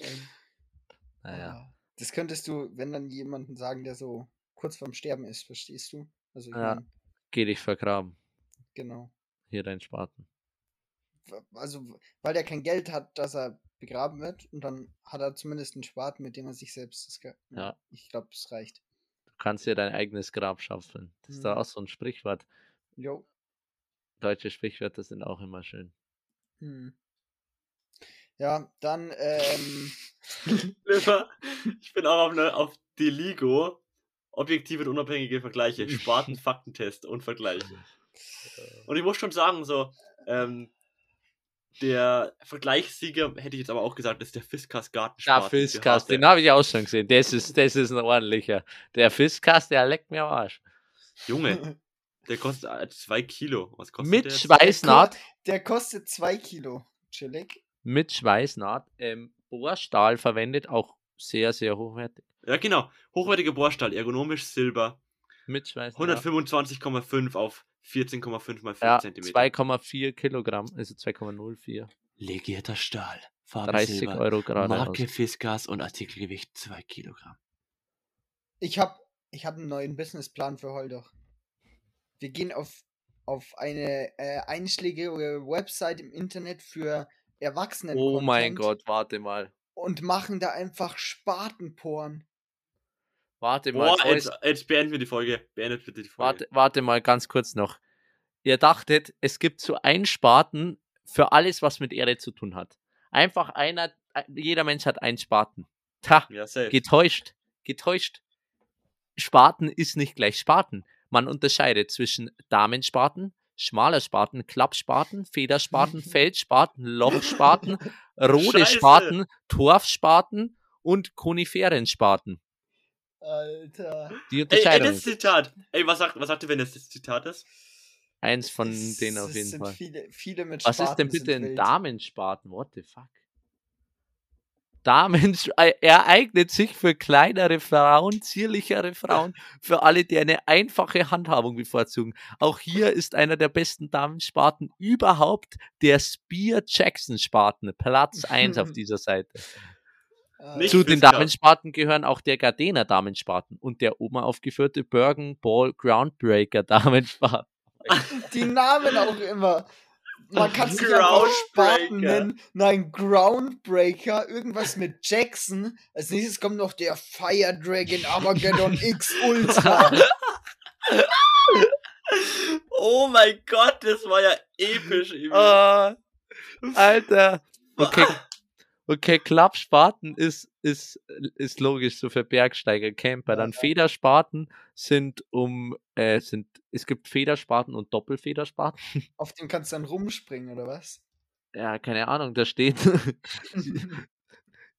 Naja. Ah, Das könntest du, wenn dann jemanden sagen, der so kurz vorm Sterben ist, verstehst du? Also ich Ja. mein, Geh dich vergraben. genau. Hier dein Spaten. Also, weil der kein Geld hat, dass er begraben wird und dann hat er zumindest einen Spaten, mit dem er sich selbst das Ge- Ja. Ich glaube, es reicht. Du kannst dir dein eigenes Grab schaufeln. Das ist da Mhm. auch so ein Sprichwort. Jo. Deutsche Sprichwörter sind auch immer schön. Hm. Ja, dann, ähm, (laughs) ich bin auch auf, eine, auf die Ligo. Objektive und unabhängige Vergleiche. (laughs) Spaten, Faktentest und Vergleiche. Und ich muss schon sagen, so, ähm, der Vergleichssieger hätte ich jetzt aber auch gesagt, das ist der Fiskas Der Gartenspaten. Fiskas, den habe ich auch schon gesehen. Das ist, das ist ein ordentlicher. Der Fiskas, der leckt mir am Arsch. Junge, (laughs) der kostet äh, zwei Kilo. Was kostet Mit der? Schweißnaht, der kostet zwei Kilo. Chillig. mit Schweißnaht, ähm, Bohrstahl verwendet, auch sehr, sehr hochwertig. Ja, genau. Hochwertiger Bohrstahl, ergonomisch Silber. Mit Schweißnaht. 125,5 auf 14,5 mal 5 ja, cm. 2,4 Kilogramm, also 2,04. Legierter Stahl. Farbe 30 Silber. Euro gerade. Marke Fiskas und Artikelgewicht 2 Kilogramm. Ich habe ich hab einen neuen Businessplan für Holdoch. Wir gehen auf, auf eine äh, einschlägige Website im Internet für Erwachsenen. Oh mein Gott, warte mal. Und machen da einfach Spatenporn. Warte mal. Soll jetzt, jetzt beenden wir die Folge. Beendet bitte die Folge. Warte, warte mal ganz kurz noch. Ihr dachtet, es gibt so einen Spaten für alles, was mit Erde zu tun hat. Einfach einer, jeder Mensch hat einen Spaten. Ta, Ja, getäuscht, getäuscht. Spaten ist nicht gleich Spaten. Man unterscheidet zwischen Damenspaten, schmaler Spaten, Klappspaten, Federspaten, (laughs) Feldspaten, Lochspaten, rote Scheiße. Spaten, Torfspaten und Koniferenspaten. Alter. Die Ey, ey, Unterscheidung. das Zitat. Ey, was sagt, was sagt ihr, wenn das das Zitat ist? Eins von Es- denen auf jeden Fall. Viele, viele mit Was ist denn Spaten bitte ein. Damenspaten? What the fuck? Damen, er eignet sich für kleinere Frauen, zierlichere Frauen, für alle, die eine einfache Handhabung bevorzugen. Auch hier ist einer der besten Damenspaten überhaupt der Spear Jackson Spaten, Platz 1 auf (laughs) dieser Seite. Äh, Nicht Zu den Fisker. Damenspaten gehören auch der Gardena Damenspaten und der oben aufgeführte Bergen Ball Groundbreaker (laughs) Damenspaten. Die Namen auch immer. Man kann ja auch Spaten Groundbreaker. nennen. Nein, Groundbreaker. Irgendwas mit Jackson. Als nächstes kommt noch der Fire Dragon Armageddon (laughs) X Ultra. Oh mein Gott, das war ja episch. Emil. Ah, Alter. Okay, (laughs) okay, Klappspaten ist, ist, ist logisch so für Bergsteiger, Camper. Dann. Federspaten sind um, äh, sind, es gibt Federspaten und Doppelfederspaten. (laughs) Auf dem kannst du dann rumspringen, oder was? Ja, keine Ahnung, da steht. (laughs) (laughs)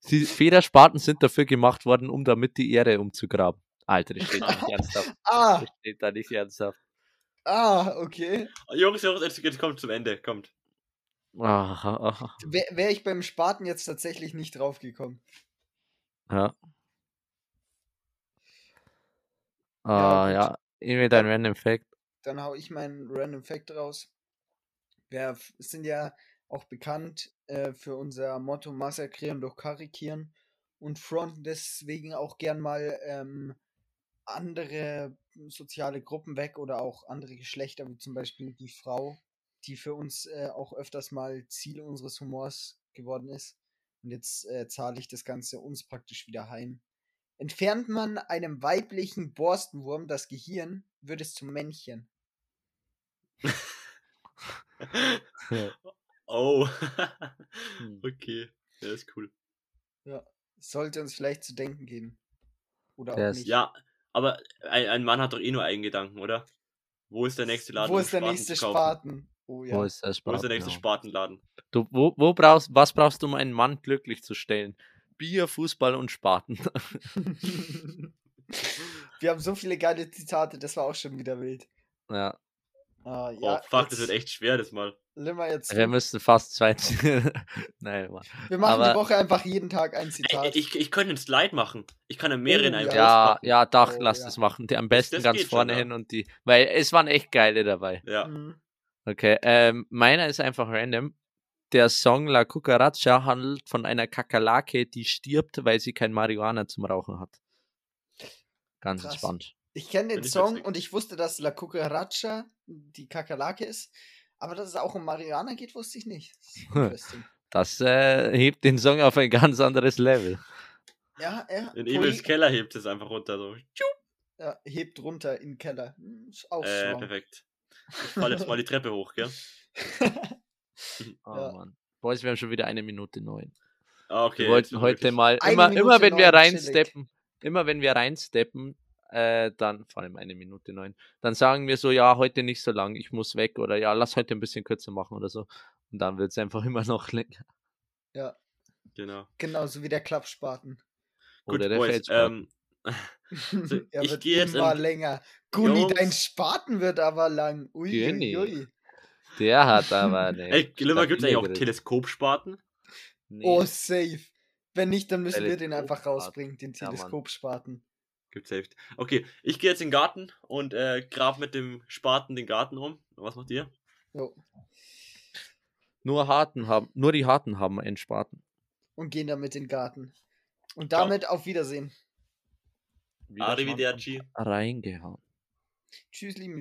Die Federspaten sind dafür gemacht worden, um damit die Erde umzugraben. Alter, das steht da nicht ernsthaft. ah, Das steht da nicht ernsthaft. ah, okay. Jungs, Jungs, jetzt, jetzt kommt zum Ende. Kommt. Wäre wär ich beim Spaten jetzt tatsächlich nicht draufgekommen. ja. Ja, Ah, gut. ja. Irgendwie dein Random Fact. Dann hau ich meinen Random Fact raus. Wir sind ja auch bekannt äh, für unser Motto Massakrieren durch Karikieren und fronten deswegen auch gern mal ähm, andere soziale Gruppen weg oder auch andere Geschlechter, wie zum Beispiel die Frau, die für uns äh, auch öfters mal Ziel unseres Humors geworden ist. Und jetzt äh, zahle ich das Ganze uns praktisch wieder heim. Entfernt man einem weiblichen Borstenwurm das Gehirn, wird es zum Männchen. (laughs) oh. Hm. okay. Ja, ist cool. Sollte uns vielleicht zu denken geben. Oder Der auch nicht. Ja, aber ein, ein Mann hat doch eh nur einen Gedanken, oder? Wo ist der nächste Laden? Wo ist der Spaten nächste? Spaten? Oh ja. Wo ist der Wo ist Spaten? der nächste Ja. Spatenladen? Du, wo, wo brauchst, was brauchst du, um einen Mann glücklich zu stellen? Bier, Fußball und Spaten. (laughs) Wir haben so viele geile Zitate, das war auch schon wieder wild. ja. Oh, ja, fuck, das jetzt- wird echt schwer, das mal. Limmer jetzt. Wir zu. müssten fast zwei. (laughs) Nein, Mann. Wir machen aber- die Woche einfach jeden Tag ein Ey, Zitat. ich, ich könnte einen Slide machen. Ich kann in mehreren Oh, einfach Ja, auspacken. ja, Dach, Oh, lass ja. das machen. Die am besten das ganz geht schon, vorne ja. hin und die. Weil es waren echt geile dabei. Ja. Mhm. Okay, ähm, meiner ist einfach random. Der Song La Cucaracha handelt von einer Kakerlake, die stirbt, weil sie kein Marihuana zum Rauchen hat. Ganz Krass. entspannt. Ich kenne den Song und ich wusste, dass La Cucaracha die Kakerlake ist. Aber dass es auch um Marihuana geht, wusste ich nicht. Das. (laughs) Das äh, hebt den Song auf ein ganz anderes Level. ja, ja. In Emils Keller hebt es einfach runter. So. ja, hebt runter in den Keller. Hm, Ist auch Äh, perfekt. Ich falle jetzt mal die Treppe hoch, gell? (laughs) Oh Ja. Mann. Boys, wir haben schon wieder eine Minute neun. Ah, okay. wir wollten heute mal, immer, immer wenn wir reinsteppen, immer wenn wir reinsteppen, äh, dann, vor allem eine Minute neun, dann sagen wir so, ja, heute nicht so lang, ich muss weg oder ja, lass heute ein bisschen kürzer machen oder so. Und dann wird es einfach (laughs) immer noch länger. ja, Genau. genauso wie der Klappspaten. Gut, Oder der Boys, Feldspaten. ähm, (laughs) er ich wird geh jetzt immer in- länger. Gulli, Jungs. dein Spaten wird aber lang. Ui, ui, Gönni. ui. Der hat aber eine. (laughs) ey, Glimmer, gibt es eigentlich auch Teleskopspaten? Nee. Oh, safe. Wenn nicht, dann müssen wir den einfach rausbringen, den Ja. Teleskopspaten. Gibt's safe. Okay, ich gehe jetzt in den Garten und äh, grab mit dem Spaten den Garten um. Was macht ihr? Jo. Nur Harten haben, nur die Harten haben einen Spaten. Und gehen damit in den Garten. Und damit auf Wiedersehen. Arrivederci. Reingehauen. Tschüss, lieben